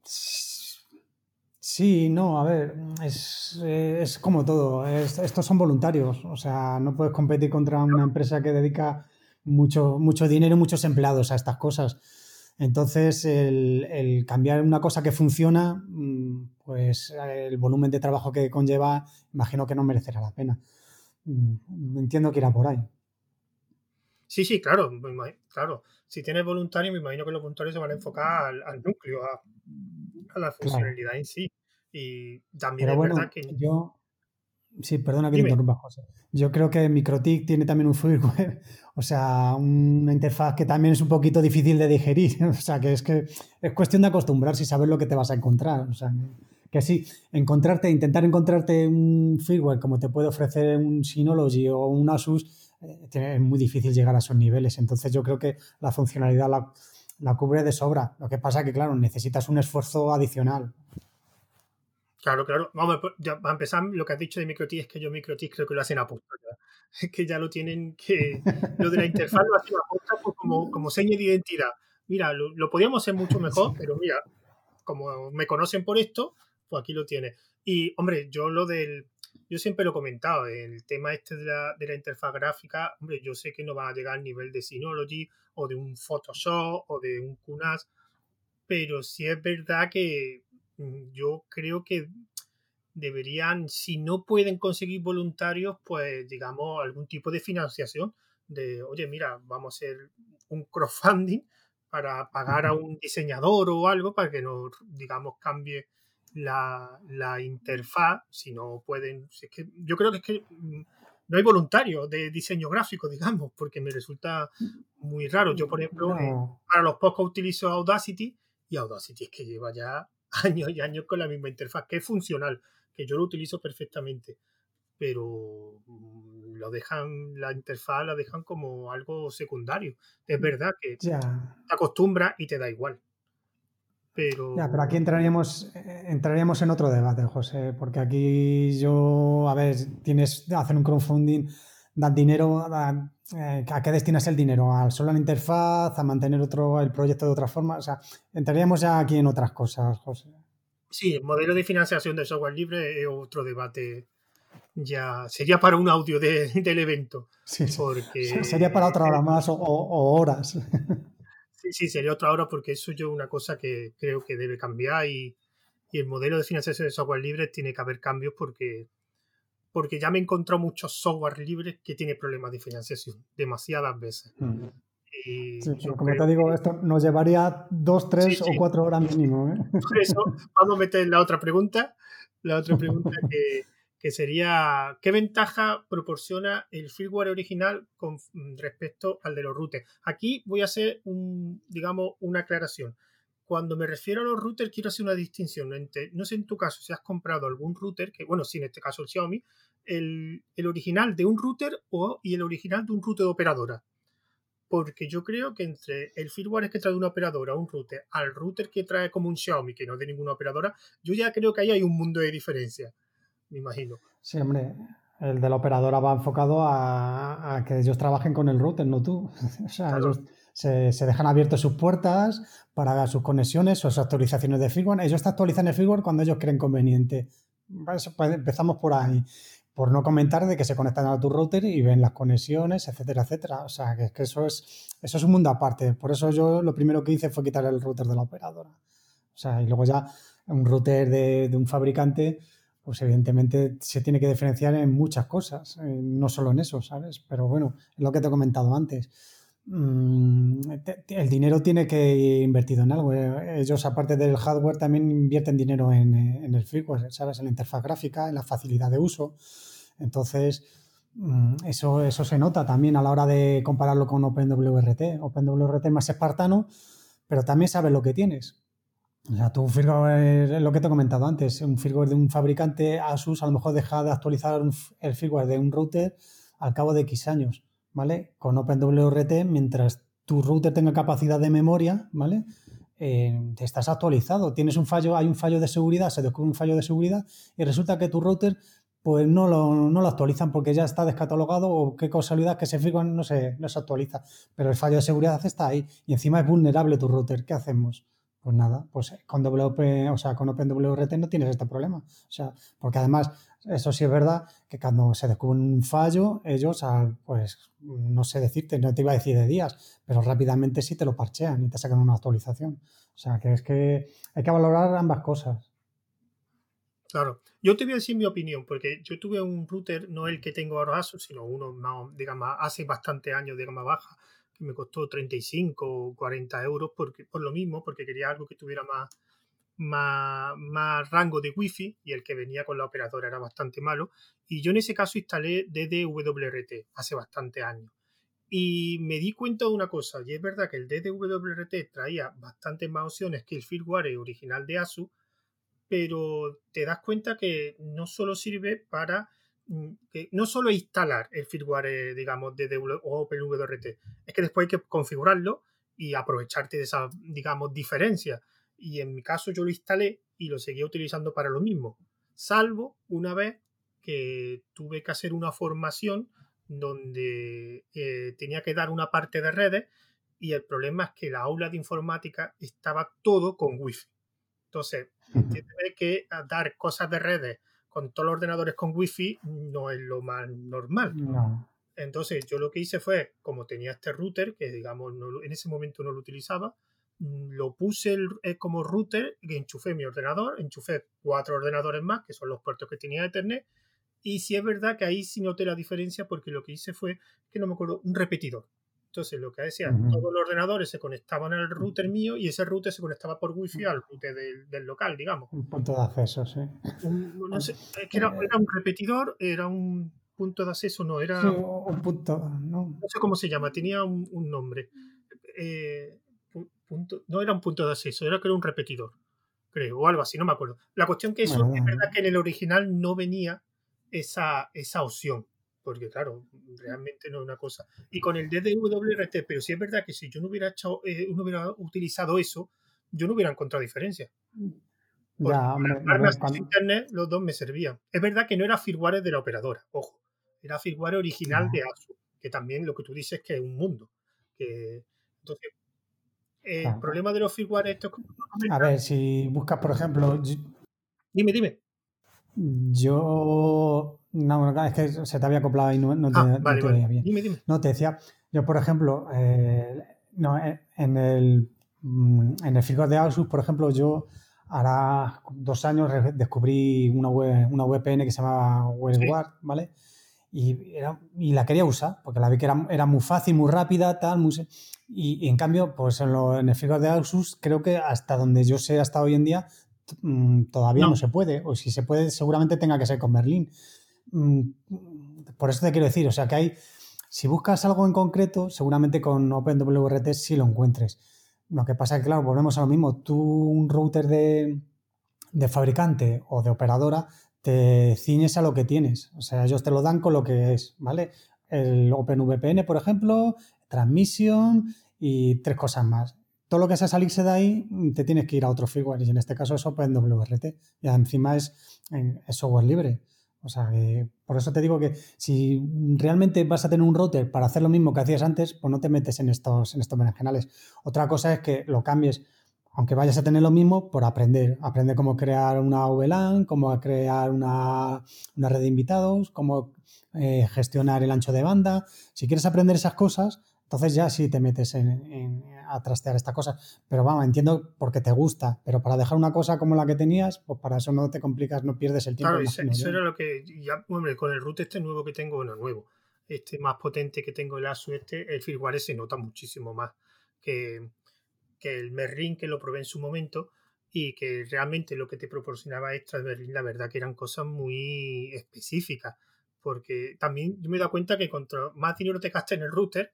Sí, no, a ver, es, es como todo. estos son voluntarios. O sea, no puedes competir contra una empresa que dedica mucho, mucho dinero muchos empleados a estas cosas. Entonces, el, cambiar una cosa que funciona, mm, pues el volumen de trabajo que conlleva, imagino que no merecerá la pena. Mm, entiendo que irá por ahí. Sí, sí, claro, claro. Si tienes voluntarios, me imagino que los voluntarios se van a enfocar al, núcleo, a, la funcionalidad en sí. Y también es verdad que. Yo, Sí, perdona que te interrumpa, José. Yo creo que MikroTik tiene también un firmware, o sea, una interfaz que también es un poquito difícil de digerir. O sea, que es que es cuestión de acostumbrarse y saber lo que te vas a encontrar. O sea, que sí, encontrarte, intentar encontrarte un firmware como te puede ofrecer un Synology o un Asus, eh, es muy difícil llegar a esos niveles. Entonces yo creo que la funcionalidad la, la cubre de sobra. Lo que pasa que, claro, necesitas un esfuerzo adicional. Claro, claro. Vamos, pues, ya, a empezar, lo que has dicho de MicroT es que yo MicroT creo que lo hacen a posta. Es que ya lo tienen que. Lo de la interfaz lo hacen a posta pues, como, como seña de identidad. Mira, lo, podíamos hacer mucho mejor, pero mira, como me conocen por esto, pues aquí lo tiene. Y, hombre, yo lo del. Yo siempre lo he comentado, el tema este de la, de la interfaz gráfica, hombre, yo sé que no va a llegar al nivel de Synology o de un Photoshop o de un QNAS, pero sí es verdad que yo creo que deberían, si no pueden conseguir voluntarios, pues digamos algún tipo de financiación de, oye, mira, vamos a hacer un crowdfunding para pagar a un diseñador o algo para que nos, digamos, cambie la, interfaz, si no pueden, es que yo creo que es que mm, no hay voluntarios de diseño gráfico, digamos, porque me resulta muy raro. Yo, por ejemplo, para los podcasts utilizo Audacity y Audacity es que lleva ya años y años con la misma interfaz, que es funcional, que yo lo utilizo perfectamente, pero mm, lo dejan, la interfaz la dejan como algo secundario. Es mm, verdad que te acostumbras y te da igual. Pero... Ya, pero aquí entraríamos, eh, entraríamos en otro debate, José, porque aquí yo, a ver, tienes, hacen un crowdfunding, dan dinero, eh, ¿a qué destinas el dinero? ¿Al solo a la interfaz? ¿A mantener otro, el proyecto de otra forma? O sea, entraríamos ya aquí en otras cosas, José. Sí, el modelo de financiación del software libre es otro debate. Ya sería para un audio del evento. Sí, porque... Sería para otra hora más o, horas. Sí, sí, sería otra hora porque eso yo una cosa que creo que debe cambiar y, el modelo de financiación de software libre tiene que haber cambios porque, porque ya me he encontrado muchos software libres que tienen problemas de financiación demasiadas veces. Mm como te digo, esto nos llevaría dos, tres o cuatro horas mínimo. ¿eh? Por eso vamos a meter la otra pregunta. La otra pregunta que, sería, ¿qué ventaja proporciona el firmware original con mm, respecto al de los routers? Aquí voy a hacer, un, digamos, una aclaración. Cuando me refiero a los routers, quiero hacer una distinción entre, no sé en tu caso si has comprado algún router, que bueno, sí, en este caso el Xiaomi, el, el original de un router o, y el original de un router de operadora porque yo creo que entre el firmware que trae una operadora, un router, al router que trae como un Xiaomi, que no es de ninguna operadora, yo ya creo que ahí hay un mundo de diferencia, me imagino. Sí, hombre, el de la operadora va enfocado a, que ellos trabajen con el router, no tú. o sea, ellos se, dejan abiertas sus puertas para sus conexiones, sus actualizaciones de firmware. Ellos actualizan el firmware cuando ellos creen conveniente. Pues empezamos por ahí por no comentar de que se conectan a tu router y ven las conexiones, etcétera, etcétera. O sea, que, que eso, es, eso es un mundo aparte. Por eso yo lo primero que hice fue quitar el router de la operadora. O sea, y luego ya un router de, un fabricante, pues evidentemente se tiene que diferenciar en muchas cosas, eh, no solo en eso, ¿sabes? Pero bueno, es lo que te he comentado antes. Mm, el dinero tiene que ir invertido en algo. Eh, ellos, aparte del hardware, también invierten dinero en, en el firmware, ¿sabes? En la interfaz gráfica, en la facilidad de uso. Entonces, mm, eso, eso se nota también a la hora de compararlo con OpenWRT. OpenWRT es más espartano, pero también sabes lo que tienes. O sea, tu firmware, lo que te he comentado antes, un firmware de un fabricante Asus a lo mejor deja de actualizar el firmware de un router al cabo de X años, ¿vale? Con OpenWRT, mientras tu router tenga capacidad de memoria, ¿vale? Eh, estás actualizado, tienes un fallo, hay un fallo de seguridad, se descubre un fallo de seguridad y resulta que tu router pues no lo, no lo, actualizan porque ya está descatalogado o qué casualidad que se firman no se, no se actualiza. Pero el fallo de seguridad está ahí y encima es vulnerable tu router. ¿Qué hacemos? Pues nada, pues con WP, o sea, con OpenWRT no tienes este problema. O sea, porque además, eso sí es verdad que cuando se descubre un fallo, ellos, pues no sé decirte, no te iba a decir de días, pero rápidamente sí te lo parchean y te sacan una actualización. O sea, que es que hay que valorar ambas cosas. Claro, yo te voy a decir mi opinión, porque yo tuve un router, no el que tengo ahora sino uno más, digamos, hace bastante años de gama baja, me costó 35 o 40 euros porque, por lo mismo, porque quería algo que tuviera más, más, más rango de wifi y el que venía con la operadora era bastante malo. Y yo en ese caso instalé DDWRT hace bastante años. Y me di cuenta de una cosa, y es verdad que el DDWRT traía bastantes más opciones que el firmware original de ASUS, pero te das cuenta que no solo sirve para que no solo instalar el firmware, eh, digamos, de OpenWRT, es que después hay que configurarlo y aprovecharte de esa, digamos, diferencia. Y en mi caso yo lo instalé y lo seguía utilizando para lo mismo, salvo una vez que tuve que hacer una formación donde eh, tenía que dar una parte de redes y el problema es que la aula de informática estaba todo con wifi. Entonces, entiéndeme que dar cosas de redes con todos los ordenadores con wifi no es lo más normal. Entonces, yo lo que hice fue, como tenía este router, que digamos en ese momento no lo utilizaba, mm, lo puse eh, como router, enchufé mi ordenador, enchufé cuatro ordenadores más, que son los puertos que tenía Ethernet, y sí es verdad que ahí sí noté la diferencia porque lo que hice fue, que no me acuerdo, un repetidor. Entonces lo que decía, todos los ordenadores se conectaban al router mío y ese router se conectaba por wifi al router del, local, digamos. Un punto de acceso, sí. no sé, es que era, un repetidor, era un punto de acceso, no, era... un punto, no. no sé cómo se llama, tenía un, nombre. Eh, punto, no era un punto de acceso, era que era un repetidor, creo, o algo así, no me acuerdo. La cuestión que eso, es verdad que en el original no venía esa, esa opción porque claro, realmente no es una cosa. Y con el DDWRT, pero sí es verdad que si yo no hubiera hecho, eh, no hubiera utilizado eso, yo no hubiera encontrado diferencia. ya, para internet los dos me servían. Es verdad que no era firmware de la operadora, ojo, era firmware original de ASUS, que también lo que tú dices que es un mundo. Que, entonces, el problema de los firmware esto A ver, si buscas, por ejemplo... Dime, dime. Yo no, es que se te había acoplado y no, te, ah, bien. Dime, dime. No, te decía, yo por ejemplo, eh, no, eh, en el mm, en el firmware de Asus, por ejemplo, yo hará dos años descubrí una, web, una VPN que se llamaba WebGuard, ¿vale? Y, y, la quería usar, porque la vi que era, era muy fácil, muy rápida, tal, muy, y, en cambio, pues en, lo, en el firmware de Asus, creo que hasta donde yo sé hasta hoy en día, mm, todavía no. no. se puede, o si se puede, seguramente tenga que ser con Berlín. Mm, por eso te quiero decir, o sea que hay, si buscas algo en concreto, seguramente con OpenWRT sí lo encuentres. Lo que pasa es que, claro, volvemos a lo mismo. Tú, un router de, fabricante o de operadora, te ciñes a lo que tienes. O sea, ellos te lo dan con lo que es, ¿vale? El OpenVPN, por ejemplo, transmisión y tres cosas más. Todo lo que sea salirse de ahí, te tienes que ir a otro firmware y en este caso es OpenWRT. Y encima es, es software libre. O sea, por eso te digo que si realmente vas a tener un router para hacer lo mismo que hacías antes, pues no te metes en estos, en estos berenjenales. Otra cosa es que lo cambies, aunque vayas a tener lo mismo, por aprender. Aprender cómo crear una VLAN, cómo crear una, red de invitados, cómo eh, gestionar el ancho de banda. Si quieres aprender esas cosas, entonces ya sí te metes en, a trastear esta cosa. Pero vamos, entiendo porque te gusta, pero para dejar una cosa como la que tenías, pues para eso no te complicas, no pierdes el tiempo. Claro, eso, era lo que ya, hombre, con el root este nuevo que tengo, bueno, nuevo, este más potente que tengo el ASUS este, el firmware se nota muchísimo más que, que el Merlin que lo probé en su momento y que realmente lo que te proporcionaba extra de Merlin, la verdad que eran cosas muy específicas. Porque también yo me he dado cuenta que cuanto más dinero te gastas en el router,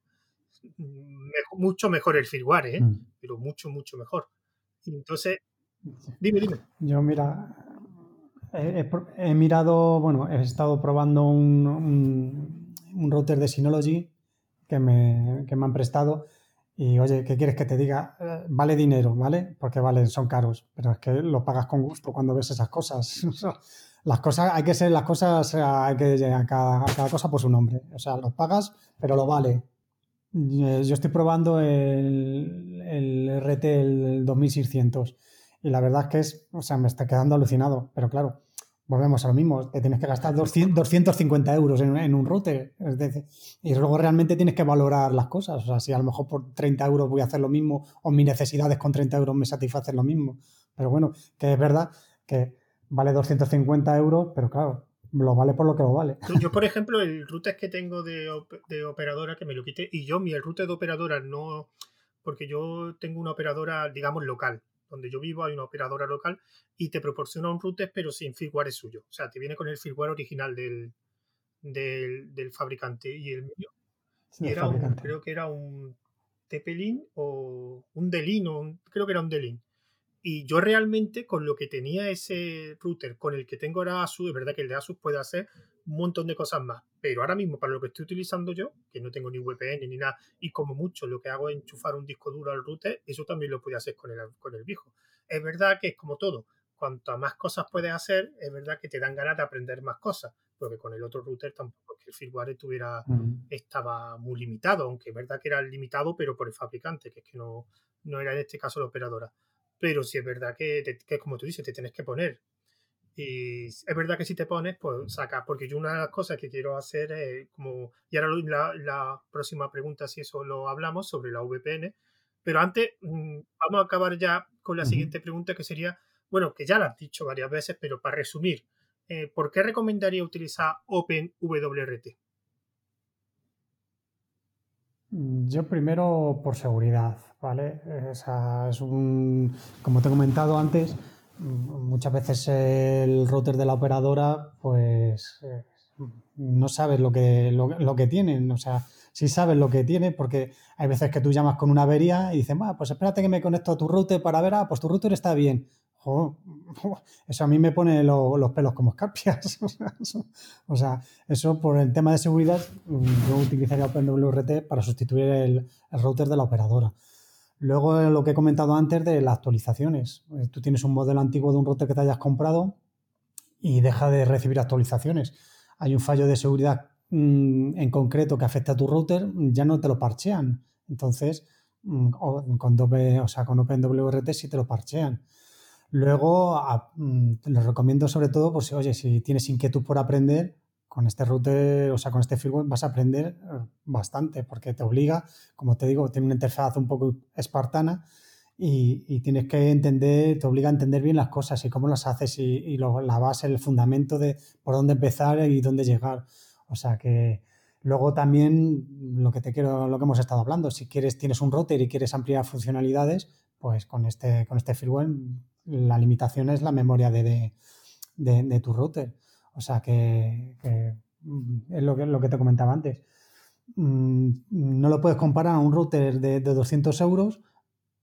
mucho mejor el firmware, ¿eh? Mm. pero mucho, mucho mejor. entonces, dime, dime. Yo, mira, he, mirado, bueno, he estado probando un, un, router de Synology que me, que me, han prestado. Y oye, ¿qué quieres que te diga? Eh, vale dinero, ¿vale? Porque vale, son caros, pero es que lo pagas con gusto cuando ves esas cosas. las cosas, hay que ser, las cosas, hay que a cada, a cada cosa por su nombre. O sea, lo pagas, pero lo vale. Eh, yo estoy probando el, el RT, el 2600, y la verdad es que es, o sea, me está quedando alucinado, pero claro, volvemos a lo mismo, te tienes que gastar 250 euros en, un router, y luego realmente tienes que valorar las cosas, o sea, si a lo mejor por 30 euros voy a hacer lo mismo, o mis necesidades con 30 euros me satisfacen lo mismo, pero bueno, que es verdad que vale 250 euros, pero claro, lo vale por lo que lo vale. Yo, por ejemplo, el router que tengo de, de operadora, que me lo quité, y yo, mi el router de operadora no, porque yo tengo una operadora, digamos, local. Donde yo vivo hay una operadora local y te proporciona un router, pero sin firmware suyo. O sea, te viene con el firmware original del, del, fabricante. Y el mío era creo que era un Tepelin o un Delin, o creo que era un Delin. Y yo realmente con lo que tenía ese router, con el que tengo ahora Asus, es verdad que el de Asus puede hacer un montón de cosas más. Pero ahora mismo, para lo que estoy utilizando yo, que no tengo ni VPN ni nada, y como mucho lo que hago es enchufar un disco duro al router, eso también lo puede hacer con el, con el viejo. Es verdad que es como todo. Cuanto más cosas puedes hacer, es verdad que te dan ganas de aprender más cosas. Porque con el otro router tampoco es que el firmware estuviera, estaba muy limitado, aunque es verdad que era limitado, pero por el fabricante, que es que no, no era en este caso la operadora pero si es verdad que, que, como tú dices, te tienes que poner. Y es verdad que si te pones, pues sacas, porque yo una de las cosas que quiero hacer es como, y ahora la, la próxima pregunta, si eso lo hablamos, sobre la VPN, Pero antes, mm, vamos a acabar ya con la siguiente pregunta, que sería, bueno, que ya la has dicho varias veces, pero para resumir, eh, ¿por qué recomendaría utilizar OpenWRT? Yo primero por seguridad, ¿vale? es un, como te he comentado antes, muchas veces el router de la operadora, pues eh, no sabes lo que, lo, que tienen, o sea, sí sabes lo que tiene, porque hay veces que tú llamas con una avería y dices, pues espérate que me conecto a tu router para ver, ah, pues tu router está bien. eso a mí me pone los pelos como escarpias. o sea, eso por el tema de seguridad, yo utilizaría OpenWRT para sustituir el router de la operadora. Luego, lo que he comentado antes de las actualizaciones. Eh, tú tienes un modelo antiguo de un router que te hayas comprado y deja de recibir actualizaciones. Hay un fallo de seguridad mm, en concreto que afecta a tu router, ya no te lo parchean. Entonces, mm, con, o sea, con OpenWRT sí te lo parchean. Luego, mm, te lo recomiendo sobre todo, pues, oye, si tienes inquietud por aprender, con este router, o sea, con este firmware vas a aprender eh, bastante porque te obliga, como te digo, tiene una interfaz un poco espartana y, tienes que entender, te obliga a entender bien las cosas y cómo las haces y, la base, el fundamento de por dónde empezar y dónde llegar. O sea que luego también lo que te quiero, lo que hemos estado hablando, si quieres, tienes un router y quieres ampliar funcionalidades, pues con este, con este firmware la limitación es la memoria de, de tu router. O sea que, mm, es lo que, lo que te comentaba antes. Mm, no lo puedes comparar a un router de, 200 euros,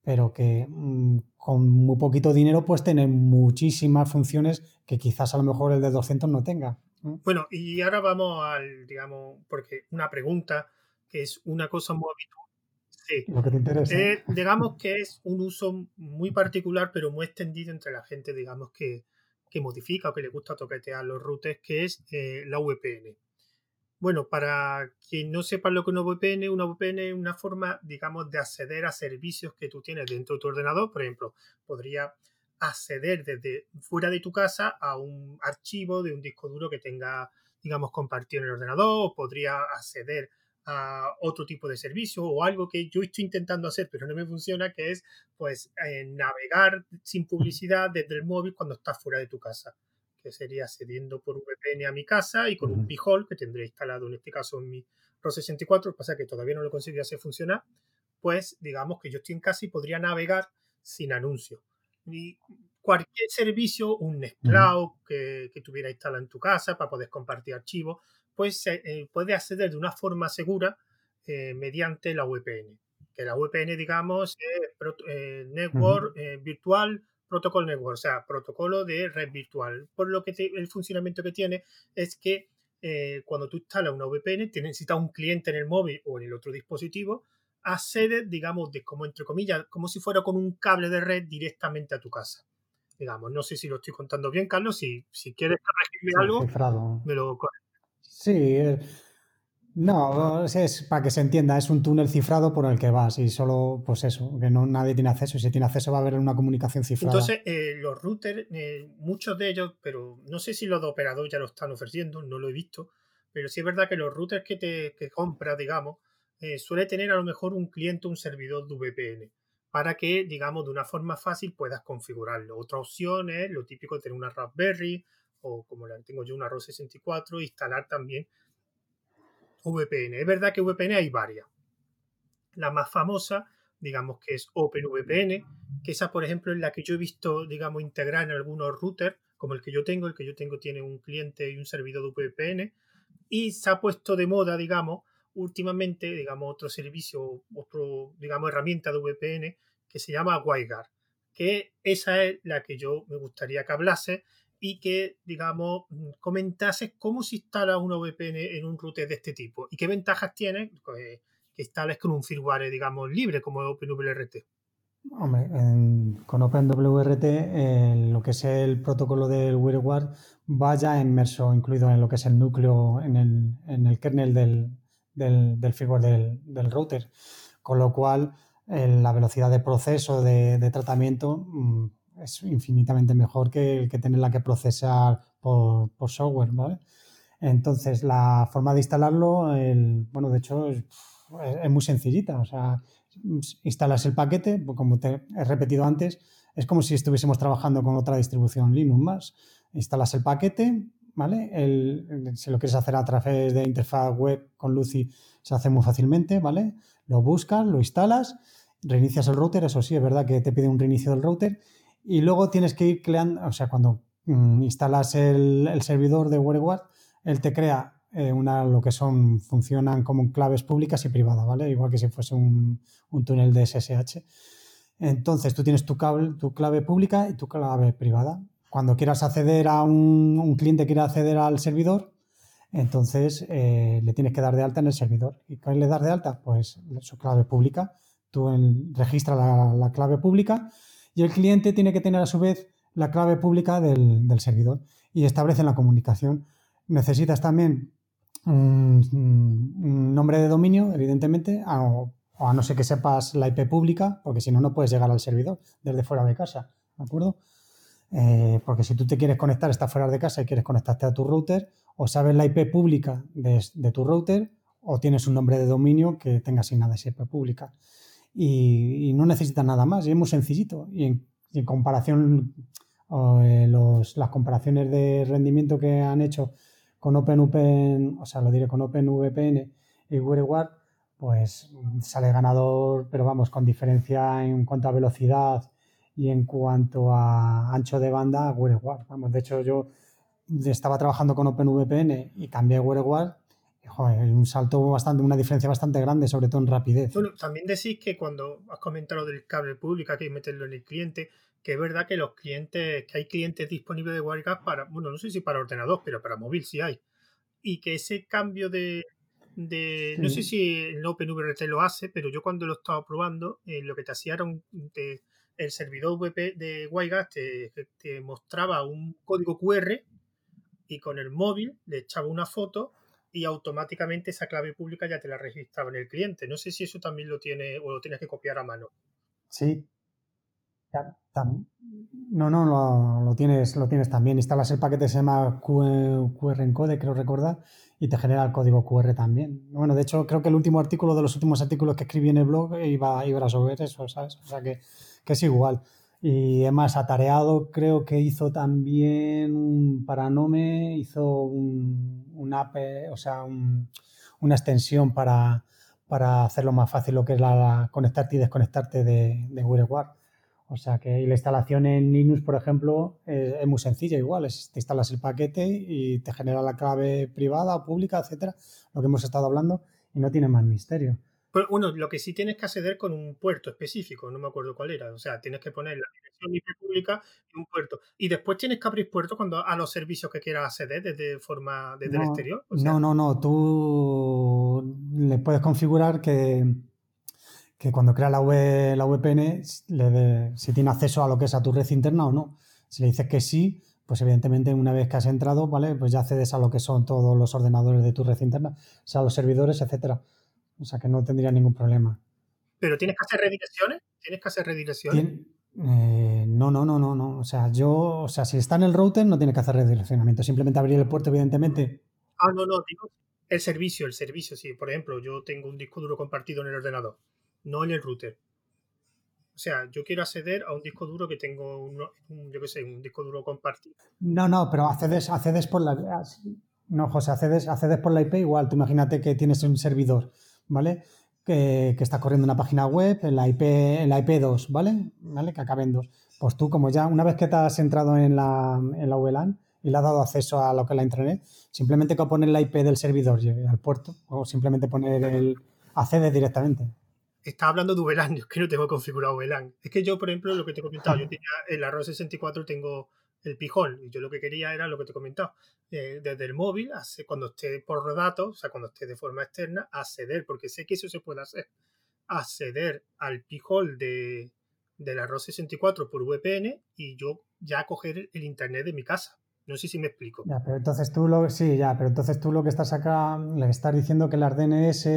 pero que mm, con muy poquito dinero puedes tener muchísimas funciones que quizás a lo mejor el de 200 no tenga. Bueno, y ahora vamos al, digamos, porque una pregunta que es una cosa muy habitual. Sí. Lo que te interesa. Eh, digamos que es un uso muy particular, pero muy extendido entre la gente, digamos, que, que modifica o que le gusta toquetear los routers, que es eh, la VPN. Bueno, para quien no sepa lo que es una VPN, una VPN es una forma, digamos, de acceder a servicios que tú tienes dentro de tu ordenador. Por ejemplo, podría acceder desde fuera de tu casa a un archivo de un disco duro que tenga, digamos, compartido en el ordenador, o podría acceder a otro tipo de servicio o algo que yo estoy intentando hacer pero no me funciona, que es pues eh, navegar sin publicidad desde el móvil cuando estás fuera de tu casa, que sería accediendo por VPN a mi casa y con un P-Hole que tendré instalado en este caso en mi ROS 64, lo que pasa que todavía no lo conseguí hacer funcionar, pues digamos que yo estoy en casa y podría navegar sin anuncios. Y cualquier servicio, un Nextcloud que, que tuviera instalado en tu casa para poder compartir archivos, pues eh, puede acceder de una forma segura eh, mediante la VPN. Que la VPN, digamos, es eh, Network Virtual Protocol Network, o sea, protocolo de red virtual. Por lo que el funcionamiento que tiene es que cuando tú instalas una VPN, te necesitas un cliente en el móvil o en el otro dispositivo, accede, digamos, de como entre comillas, como si fuera con un cable de red directamente a tu casa. Digamos, no sé si lo estoy contando bien, Carlos. Si, si quieres corregirme algo, me lo Sí, eh, no, es para que se entienda, es un túnel cifrado por el que vas y solo, pues eso, que no nadie tiene acceso y si tiene acceso va a haber una comunicación cifrada. Entonces, eh, los routers, eh, muchos de ellos, pero no sé si los de operador ya lo están ofreciendo, no lo he visto, pero sí es verdad que los routers que te que compras, digamos, suele tener a lo mejor un cliente, un servidor de VPN, para que, digamos, de una forma fácil puedas configurarlo. Otra opción es lo típico de tener una Raspberry o como la tengo yo, una ROS 64, instalar también VPN. Es verdad que VPN hay varias. La más famosa, digamos que es OpenVPN, que esa, por ejemplo, es la que yo he visto, digamos, integrar en algunos routers, como el que yo tengo. El que yo tengo tiene un cliente y un servidor de VPN. Y se ha puesto de moda, digamos, últimamente, digamos, otro servicio, otro, digamos, herramienta de VPN que se llama WireGuard, que esa es la que yo me gustaría que hablase y que, digamos, comentases cómo se instala una VPN en un router de este tipo y qué ventajas tiene pues, que instales con un firmware, digamos, libre como OpenWRT. Hombre, con OpenWRT lo que es el protocolo del WireGuard va ya inmerso, incluido en lo que es el núcleo, en el, kernel del, del, firmware del, router. Con lo cual, la velocidad de proceso de, tratamiento mm, es infinitamente mejor que, que tenerla que procesar por, software, ¿vale? Entonces, la forma de instalarlo, bueno, de hecho, es, muy sencillita. O sea, instalas el paquete, pues como te he repetido antes, es como si estuviésemos trabajando con otra distribución Linux más. Instalas el paquete, ¿vale? El, si lo quieres hacer a través de interfaz web con Lucy, se hace muy fácilmente, ¿vale? Lo buscas, lo instalas, reinicias el router, eso sí, es verdad que te pide un reinicio del router, y luego tienes que ir creando, o sea, cuando mm, instalas el, servidor de WireGuard, él te crea eh, una, lo que son, funcionan como claves públicas y privadas, ¿vale? Igual que si fuese un, un túnel de SSH. Entonces tú tienes tu, cable, tu clave pública y tu clave privada. Cuando quieras acceder a un, un cliente quiera acceder al servidor, entonces eh, le tienes que dar de alta en el servidor. ¿Y qué le das de alta? Pues su clave pública. Tú registras la, clave pública y el cliente tiene que tener a su vez la clave pública del, servidor y establecen la comunicación. Necesitas también un, nombre de dominio, evidentemente, o, a no ser que sepas la IP pública, porque si no, no puedes llegar al servidor desde fuera de casa. ¿De acuerdo? Eh, porque si tú te quieres conectar, estás fuera de casa y quieres conectarte a tu router, o sabes la IP pública de, tu router, o tienes un nombre de dominio que tenga asignada esa IP pública. Y, no necesitas nada más, y es muy sencillito. Y en, comparación, eh, las comparaciones de rendimiento que han hecho con OpenVPN, o sea, lo diré con OpenVPN y WireGuard, pues sale ganador, pero vamos, con diferencia en cuanto a velocidad y en cuanto a ancho de banda, WireGuard. Vamos, de hecho, yo estaba trabajando con OpenVPN y cambié a WireGuard. Joder, un salto bastante, una diferencia bastante grande, sobre todo en rapidez. Bueno, también decís que cuando has comentado del cable público, hay que meterlo en el cliente, que es verdad que los clientes, que hay clientes disponibles de WireGuard para, bueno, no sé si para ordenador, pero para móvil sí hay. Y que ese cambio de, de no sé si el OpenVRT lo hace, pero yo cuando lo estaba probando, eh, lo que te hacía era un, el servidor web de WireGuard te, mostraba un código QR y con el móvil le echaba una foto y automáticamente esa clave pública ya te la registraba en el cliente. No sé si eso también lo tiene o lo tienes que copiar a mano. Sí. No, no, lo, tienes, lo tienes también. Instalas el paquete se llama QR Encode, creo recordar, y te genera el código QR también. Bueno, de hecho, creo que el último artículo de los últimos artículos que escribí en el blog iba, iba a sobre eso, ¿sabes? O sea que, que es igual. Y además, atareado creo que hizo también para Nome, hizo un, un app, o sea, una extensión para, para, hacerlo más fácil lo que es la, conectarte y desconectarte de, de WireGuard. O sea que la instalación en Linux, por ejemplo, es, muy sencilla igual. Es, te instalas el paquete y te genera la clave privada, pública, etcétera, lo que hemos estado hablando, y no tiene más misterio. Pero, bueno, lo que sí tienes que acceder con un puerto específico, no me acuerdo cuál era. O sea, tienes que poner la dirección IP pública y un puerto. Y después tienes que abrir puerto cuando a los servicios que quieras acceder desde forma desde el exterior. no, no, no. Tú le puedes configurar que, que cuando crea la, la VPN, le si tiene acceso a lo que es a tu red interna o no. Si le dices que sí, pues evidentemente una vez que has entrado, ¿vale? Pues ya accedes a lo que son todos los ordenadores de tu red interna, o sea, los servidores, etcétera. O sea que no tendría ningún problema. ¿Pero tienes que hacer redirecciones? ¿Tienes que hacer redirecciones? Eh, no, no, no, no, no. O sea, yo, o sea, si está en el router no tiene que hacer redireccionamiento. Simplemente abrir el puerto, evidentemente. Ah, no, no, digo el servicio, el servicio, sí. Por ejemplo, yo tengo un disco duro compartido en el ordenador, no en el router. O sea, yo quiero acceder a un disco duro que tengo, un, yo qué sé, un disco duro compartido. No, no, pero accedes, accedes por la... No, José, accedes, accedes por la IP igual. Tú imagínate que tienes un servidor ¿vale? Que, está corriendo una página web en la IP, en la IP2, ¿vale? ¿vale? Que acabe en 2. Pues tú, como ya una vez que te has entrado en la, en la VLAN y le has dado acceso a lo que es la intranet, simplemente con poner la IP del servidor al puerto o simplemente poner el accede directamente. Está hablando de VLAN, yo que no tengo configurado VLAN. Es que yo, por ejemplo, lo que te he comentado, yo tenía el arroz 64 tengo el pijón. Y yo lo que quería era lo que te he comentado. Eh, desde el móvil, cuando esté por datos, o sea, cuando esté de forma externa, acceder, porque sé que eso se puede hacer. Acceder al pijol de, del arroz 64 por VPN y yo ya coger el internet de mi casa. No sé si me explico. Ya, pero entonces tú lo, sí, ya, pero entonces tú lo que estás acá, le estás diciendo que las DNS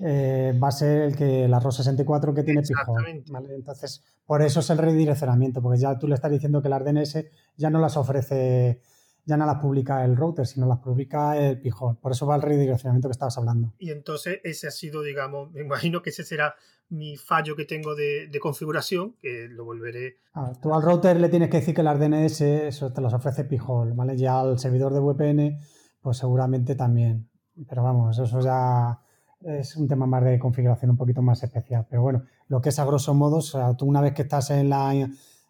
eh, va a ser el que la ROS 64 que tiene Pijón. Entonces, por eso es el redireccionamiento, porque ya tú le estás diciendo que las DNS ya no las ofrece ya no las publica el router, sino las publica el pijón. Por eso va el redireccionamiento que estabas hablando. Y entonces ese ha sido, digamos, me imagino que ese será mi fallo que tengo de, configuración, que lo volveré. Ah, tú al router le tienes que decir que las DNS eso te los ofrece Pijol, ¿vale? Ya al servidor de VPN, pues seguramente también. Pero vamos, eso ya es un tema más de configuración un poquito más especial. Pero bueno, lo que es a grosso modo, o sea, tú una vez que estás en la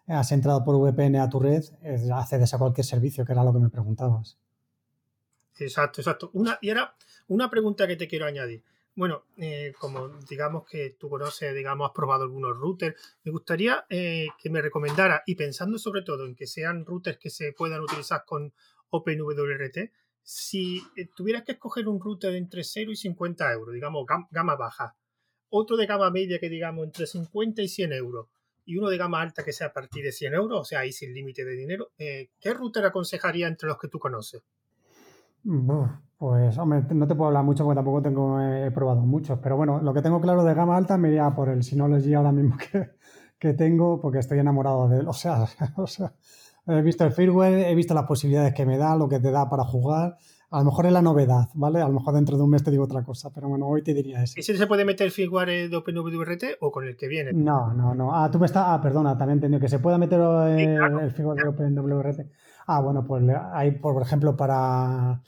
has entrado por VPN a tu red, accedes a cualquier servicio, que era lo que me preguntabas. Exacto, exacto. Una, y ahora, una pregunta que te quiero añadir. Bueno, eh, como digamos que tú conoces, digamos, has probado algunos routers, me gustaría eh, que me recomendara, y pensando sobre todo en que sean routers que se puedan utilizar con OpenWRT, si eh, tuvieras que escoger un router entre 0 y 50 euros, digamos, gama baja, otro de gama media que digamos entre 50 y 100 euros, y uno de gama alta que sea a partir de 100 euros, o sea, ahí sin límite de dinero, ¿qué router aconsejaría entre los que tú conoces? Pues, hombre, no te puedo hablar mucho porque tampoco tengo, he probado muchos, pero bueno, lo que tengo claro de gama alta me iría por el Synology ahora mismo que, que tengo, porque estoy enamorado de él. O sea, o sea, he visto el firmware, he visto las posibilidades que me da, lo que te da para jugar. A lo mejor es la novedad, ¿vale? A lo mejor dentro de un mes te digo otra cosa, pero bueno, hoy te diría eso. ¿Y si se puede meter el firmware de OpenWRT o con el que viene? No, no, no. Ah, tú me estás. Ah, perdona, también entendido que se pueda meter el, firmware de OpenWRT. Ah, bueno, pues hay, por ejemplo, para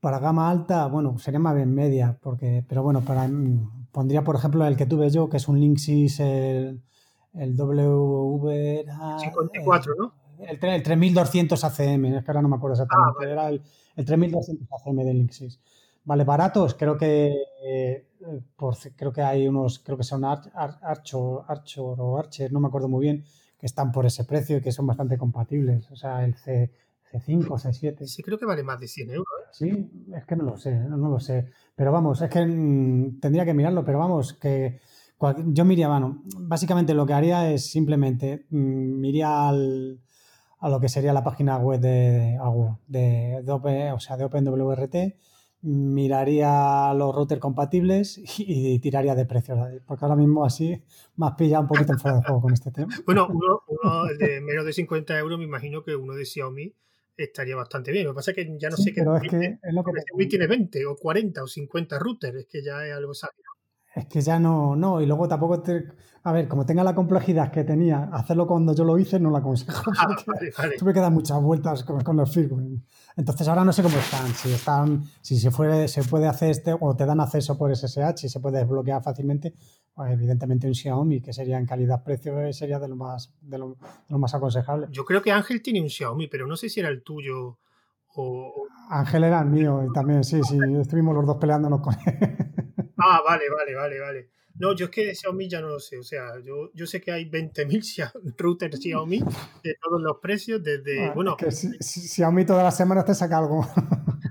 para gama alta, bueno, sería más bien media, porque, pero bueno, para, mm, pondría por ejemplo el que tuve yo, que es un Linksys, el, el W... 54, ¿no? El, 3200 ACM, es que ahora no me acuerdo exactamente, ah, era el, 3200 ACM de Linksys. Vale, baratos, creo que eh, por, creo que hay unos, creo que son Archer, Archer o Archer, no me acuerdo muy bien, que están por ese precio y que son bastante compatibles. O sea, el C, C5, C7. Sí, creo que vale más de 100 euros. ¿eh? Sí, es que no lo sé, no, lo sé. Pero vamos, es que mm, tendría que mirarlo, pero vamos, que yo miraría, bueno, básicamente lo que haría es simplemente mm, iría al, a lo que sería la página web de, de, de, o sea, de OpenWRT, miraría los routers compatibles y, tiraría de precios, porque ahora mismo así más pilla un poquito en fuera de juego con este tema. Bueno, uno, uno de menos de 50 euros, me imagino que uno de Xiaomi estaría bastante bien. Lo que pasa es que ya no sé qué. Pero es que es lo que tiene 20 o 40 o 50 routers, es que ya es algo sabio. Es que ya no, no, y luego tampoco te, a ver, como tenga la complejidad que tenía, hacerlo cuando yo lo hice no lo aconsejo. Ah, tuve que dar muchas vueltas con, con los firmware. Entonces ahora no sé cómo están, si están, si se, fue, se puede hacer este, o te dan acceso por SSH y se puede desbloquear fácilmente, pues evidentemente un Xiaomi, que sería en calidad-precio, eh, sería de lo más, de lo, más aconsejable. Yo creo que Ángel tiene un Xiaomi, pero no sé si era el tuyo o. Ángel era el mío y también, sí, sí, estuvimos los dos peleándonos con él. Ah, vale, vale, vale, vale. No, yo es que de Xiaomi ya no lo sé. O sea, yo, yo sé que hay 20.000 routers Xiaomi de todos los precios, desde. Ah, bueno, que si, Xiaomi todas las semanas te saca algo.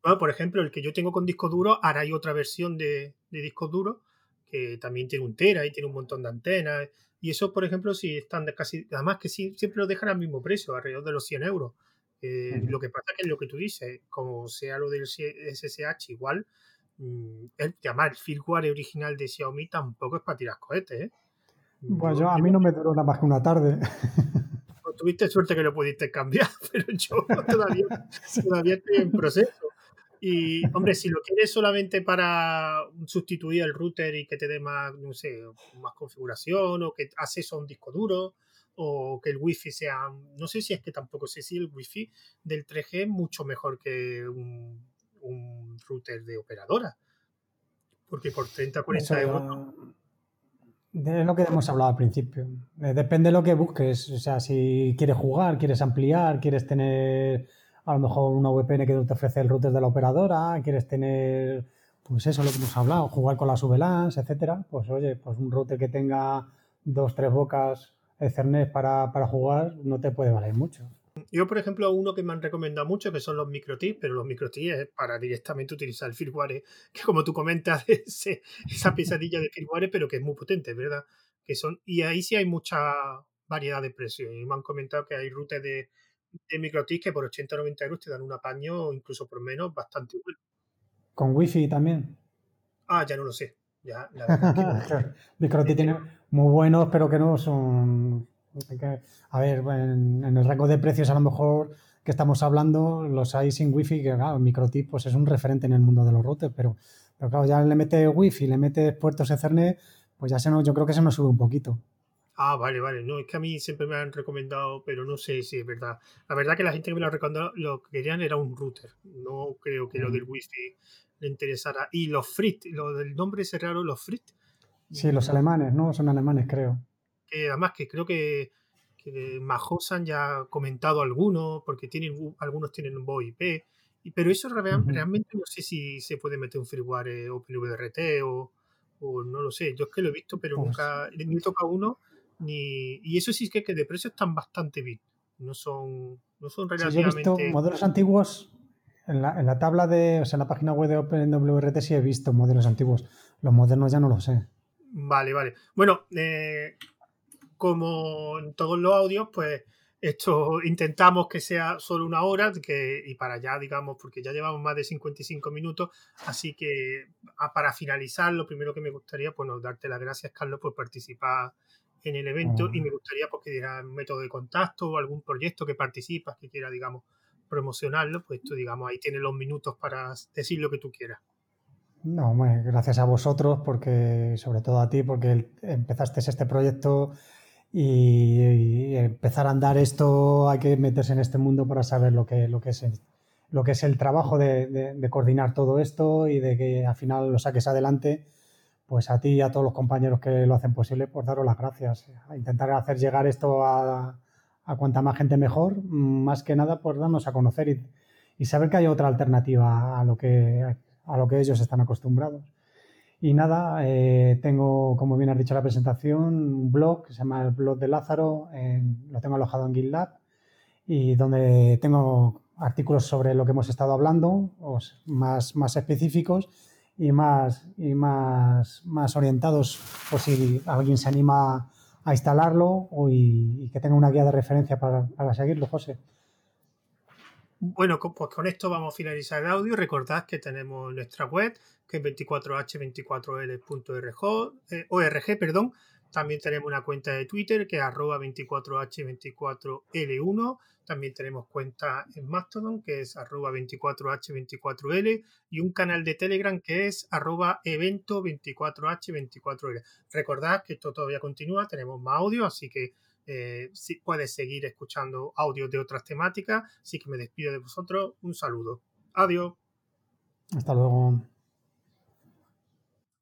Bueno, por ejemplo, el que yo tengo con disco duro, ahora hay otra versión de, de disco duro que también tiene un Tera y tiene un montón de antenas. Y eso, por ejemplo, si están casi. Además, que sí, siempre lo dejan al mismo precio, alrededor de los 100 euros. Eh, lo que pasa es que lo que tú dices, como sea lo del SSH, igual Mm, el, llamar el firmware original de Xiaomi tampoco es para tirar cohetes, ¿eh? Pues yo, a mí no me duró nada más que una tarde. Pues tuviste suerte que lo pudiste cambiar, pero yo todavía, todavía estoy en proceso. Y, hombre, si lo quieres solamente para sustituir el router y que te dé más, no sé, más configuración o que acceso a un disco duro o que el wifi sea, no sé si es que tampoco sé si el wifi del 3G es mucho mejor que un un router de operadora. Porque por 30 40 euros. Es lo que hemos hablado al principio. Eh, depende de lo que busques. O sea, si quieres jugar, quieres ampliar, quieres tener a lo mejor una VPN que te ofrece el router de la operadora, quieres tener, pues eso, lo que hemos hablado, jugar con las VLANs, etcétera. Pues oye, pues un router que tenga dos, tres bocas Ethernet para, para jugar no te puede valer mucho. Yo, por ejemplo, uno que me han recomendado mucho, que son los microtips, pero los microtips es para directamente utilizar el firmware, que como tú comentas, esa pesadilla de firmware, pero que es muy potente, ¿verdad? Que son, y ahí sí hay mucha variedad de precios. Y me han comentado que hay rutas de, de microtips que por 80 o 90 euros te dan un apaño, incluso por menos, bastante bueno. ¿Con wifi también? Ah, ya no lo sé. Ya, microtips tienen muy buenos, pero que no son a ver, en, el rango de precios a lo mejor que estamos hablando los hay sin wifi, que claro, microtip pues es un referente en el mundo de los routers, pero, pero claro, ya le metes wifi, le metes puertos Ethernet, pues ya se nos, yo creo que se nos sube un poquito. Ah, vale, vale. No, es que a mí siempre me han recomendado, pero no sé si es verdad. La verdad que la gente que me lo ha recomendado lo que querían era un router. No creo que lo del wifi le interesara. Y los Frit, lo del nombre ese raro, los Frit. Sí, los alemanes, ¿no? Son alemanes, creo. Que además que creo que, que Majosan ya ha comentado algunos, porque tienen algunos tienen un VoIP. Pero eso realmente no sé si se puede meter un firmware eh, OpenVRT o, o no lo sé. Yo es que lo he visto, pero pues nunca ni toca uno. Ni, y eso sí es que, que de precio están bastante bien. No son, no son relativamente. Sí, he visto modelos antiguos en la, en la, tabla de, o sea, en la página web de OpenWRT sí he visto modelos antiguos. Los modernos ya no lo sé. Vale, vale. Bueno, eh, como en todos los audios, pues esto intentamos que sea solo una hora que, y para allá, digamos, porque ya llevamos más de 55 minutos, así que para finalizar, lo primero que me gustaría, pues, darte las gracias, Carlos, por participar en el evento y me gustaría pues, que diera un método de contacto o algún proyecto que participas, que quiera, digamos, promocionarlo, pues tú, digamos, ahí tienes los minutos para decir lo que tú quieras. No, gracias a vosotros, porque, sobre todo a ti, porque empezaste este proyecto y, empezar a andar esto, hay que meterse en este mundo para saber lo que, lo que, es, lo que es el trabajo de, de, coordinar todo esto y de que al final lo saques adelante. Pues a ti y a todos los compañeros que lo hacen posible, pues daros las gracias. A intentar hacer llegar esto a, cuanta más gente mejor, más que nada por darnos a conocer y, saber que hay otra alternativa a lo que, a lo que ellos están acostumbrados. Y nada, eh, tengo, como bien has dicho en la presentación, un blog que se llama el blog de Lázaro, lo tengo alojado en GitLab y donde tengo artículos sobre lo que hemos estado hablando, más, más específicos y más, y más, más orientados por si alguien se anima a instalarlo y, que tenga una guía de referencia para, para seguirlo, José. Bueno, pues con esto vamos a finalizar el audio. Recordad que tenemos nuestra web, que es 24h24l.org, eh, perdón. También tenemos una cuenta de Twitter, que es arroba 24h24l1. También tenemos cuenta en Mastodon, que es arroba 24h24l. Y un canal de Telegram, que es arroba evento 24h24l. Recordad que esto todavía continúa, tenemos más audio, así que eh, si puedes seguir escuchando audios de otras temáticas. Así que me despido de vosotros. Un saludo. Adiós. Hasta luego.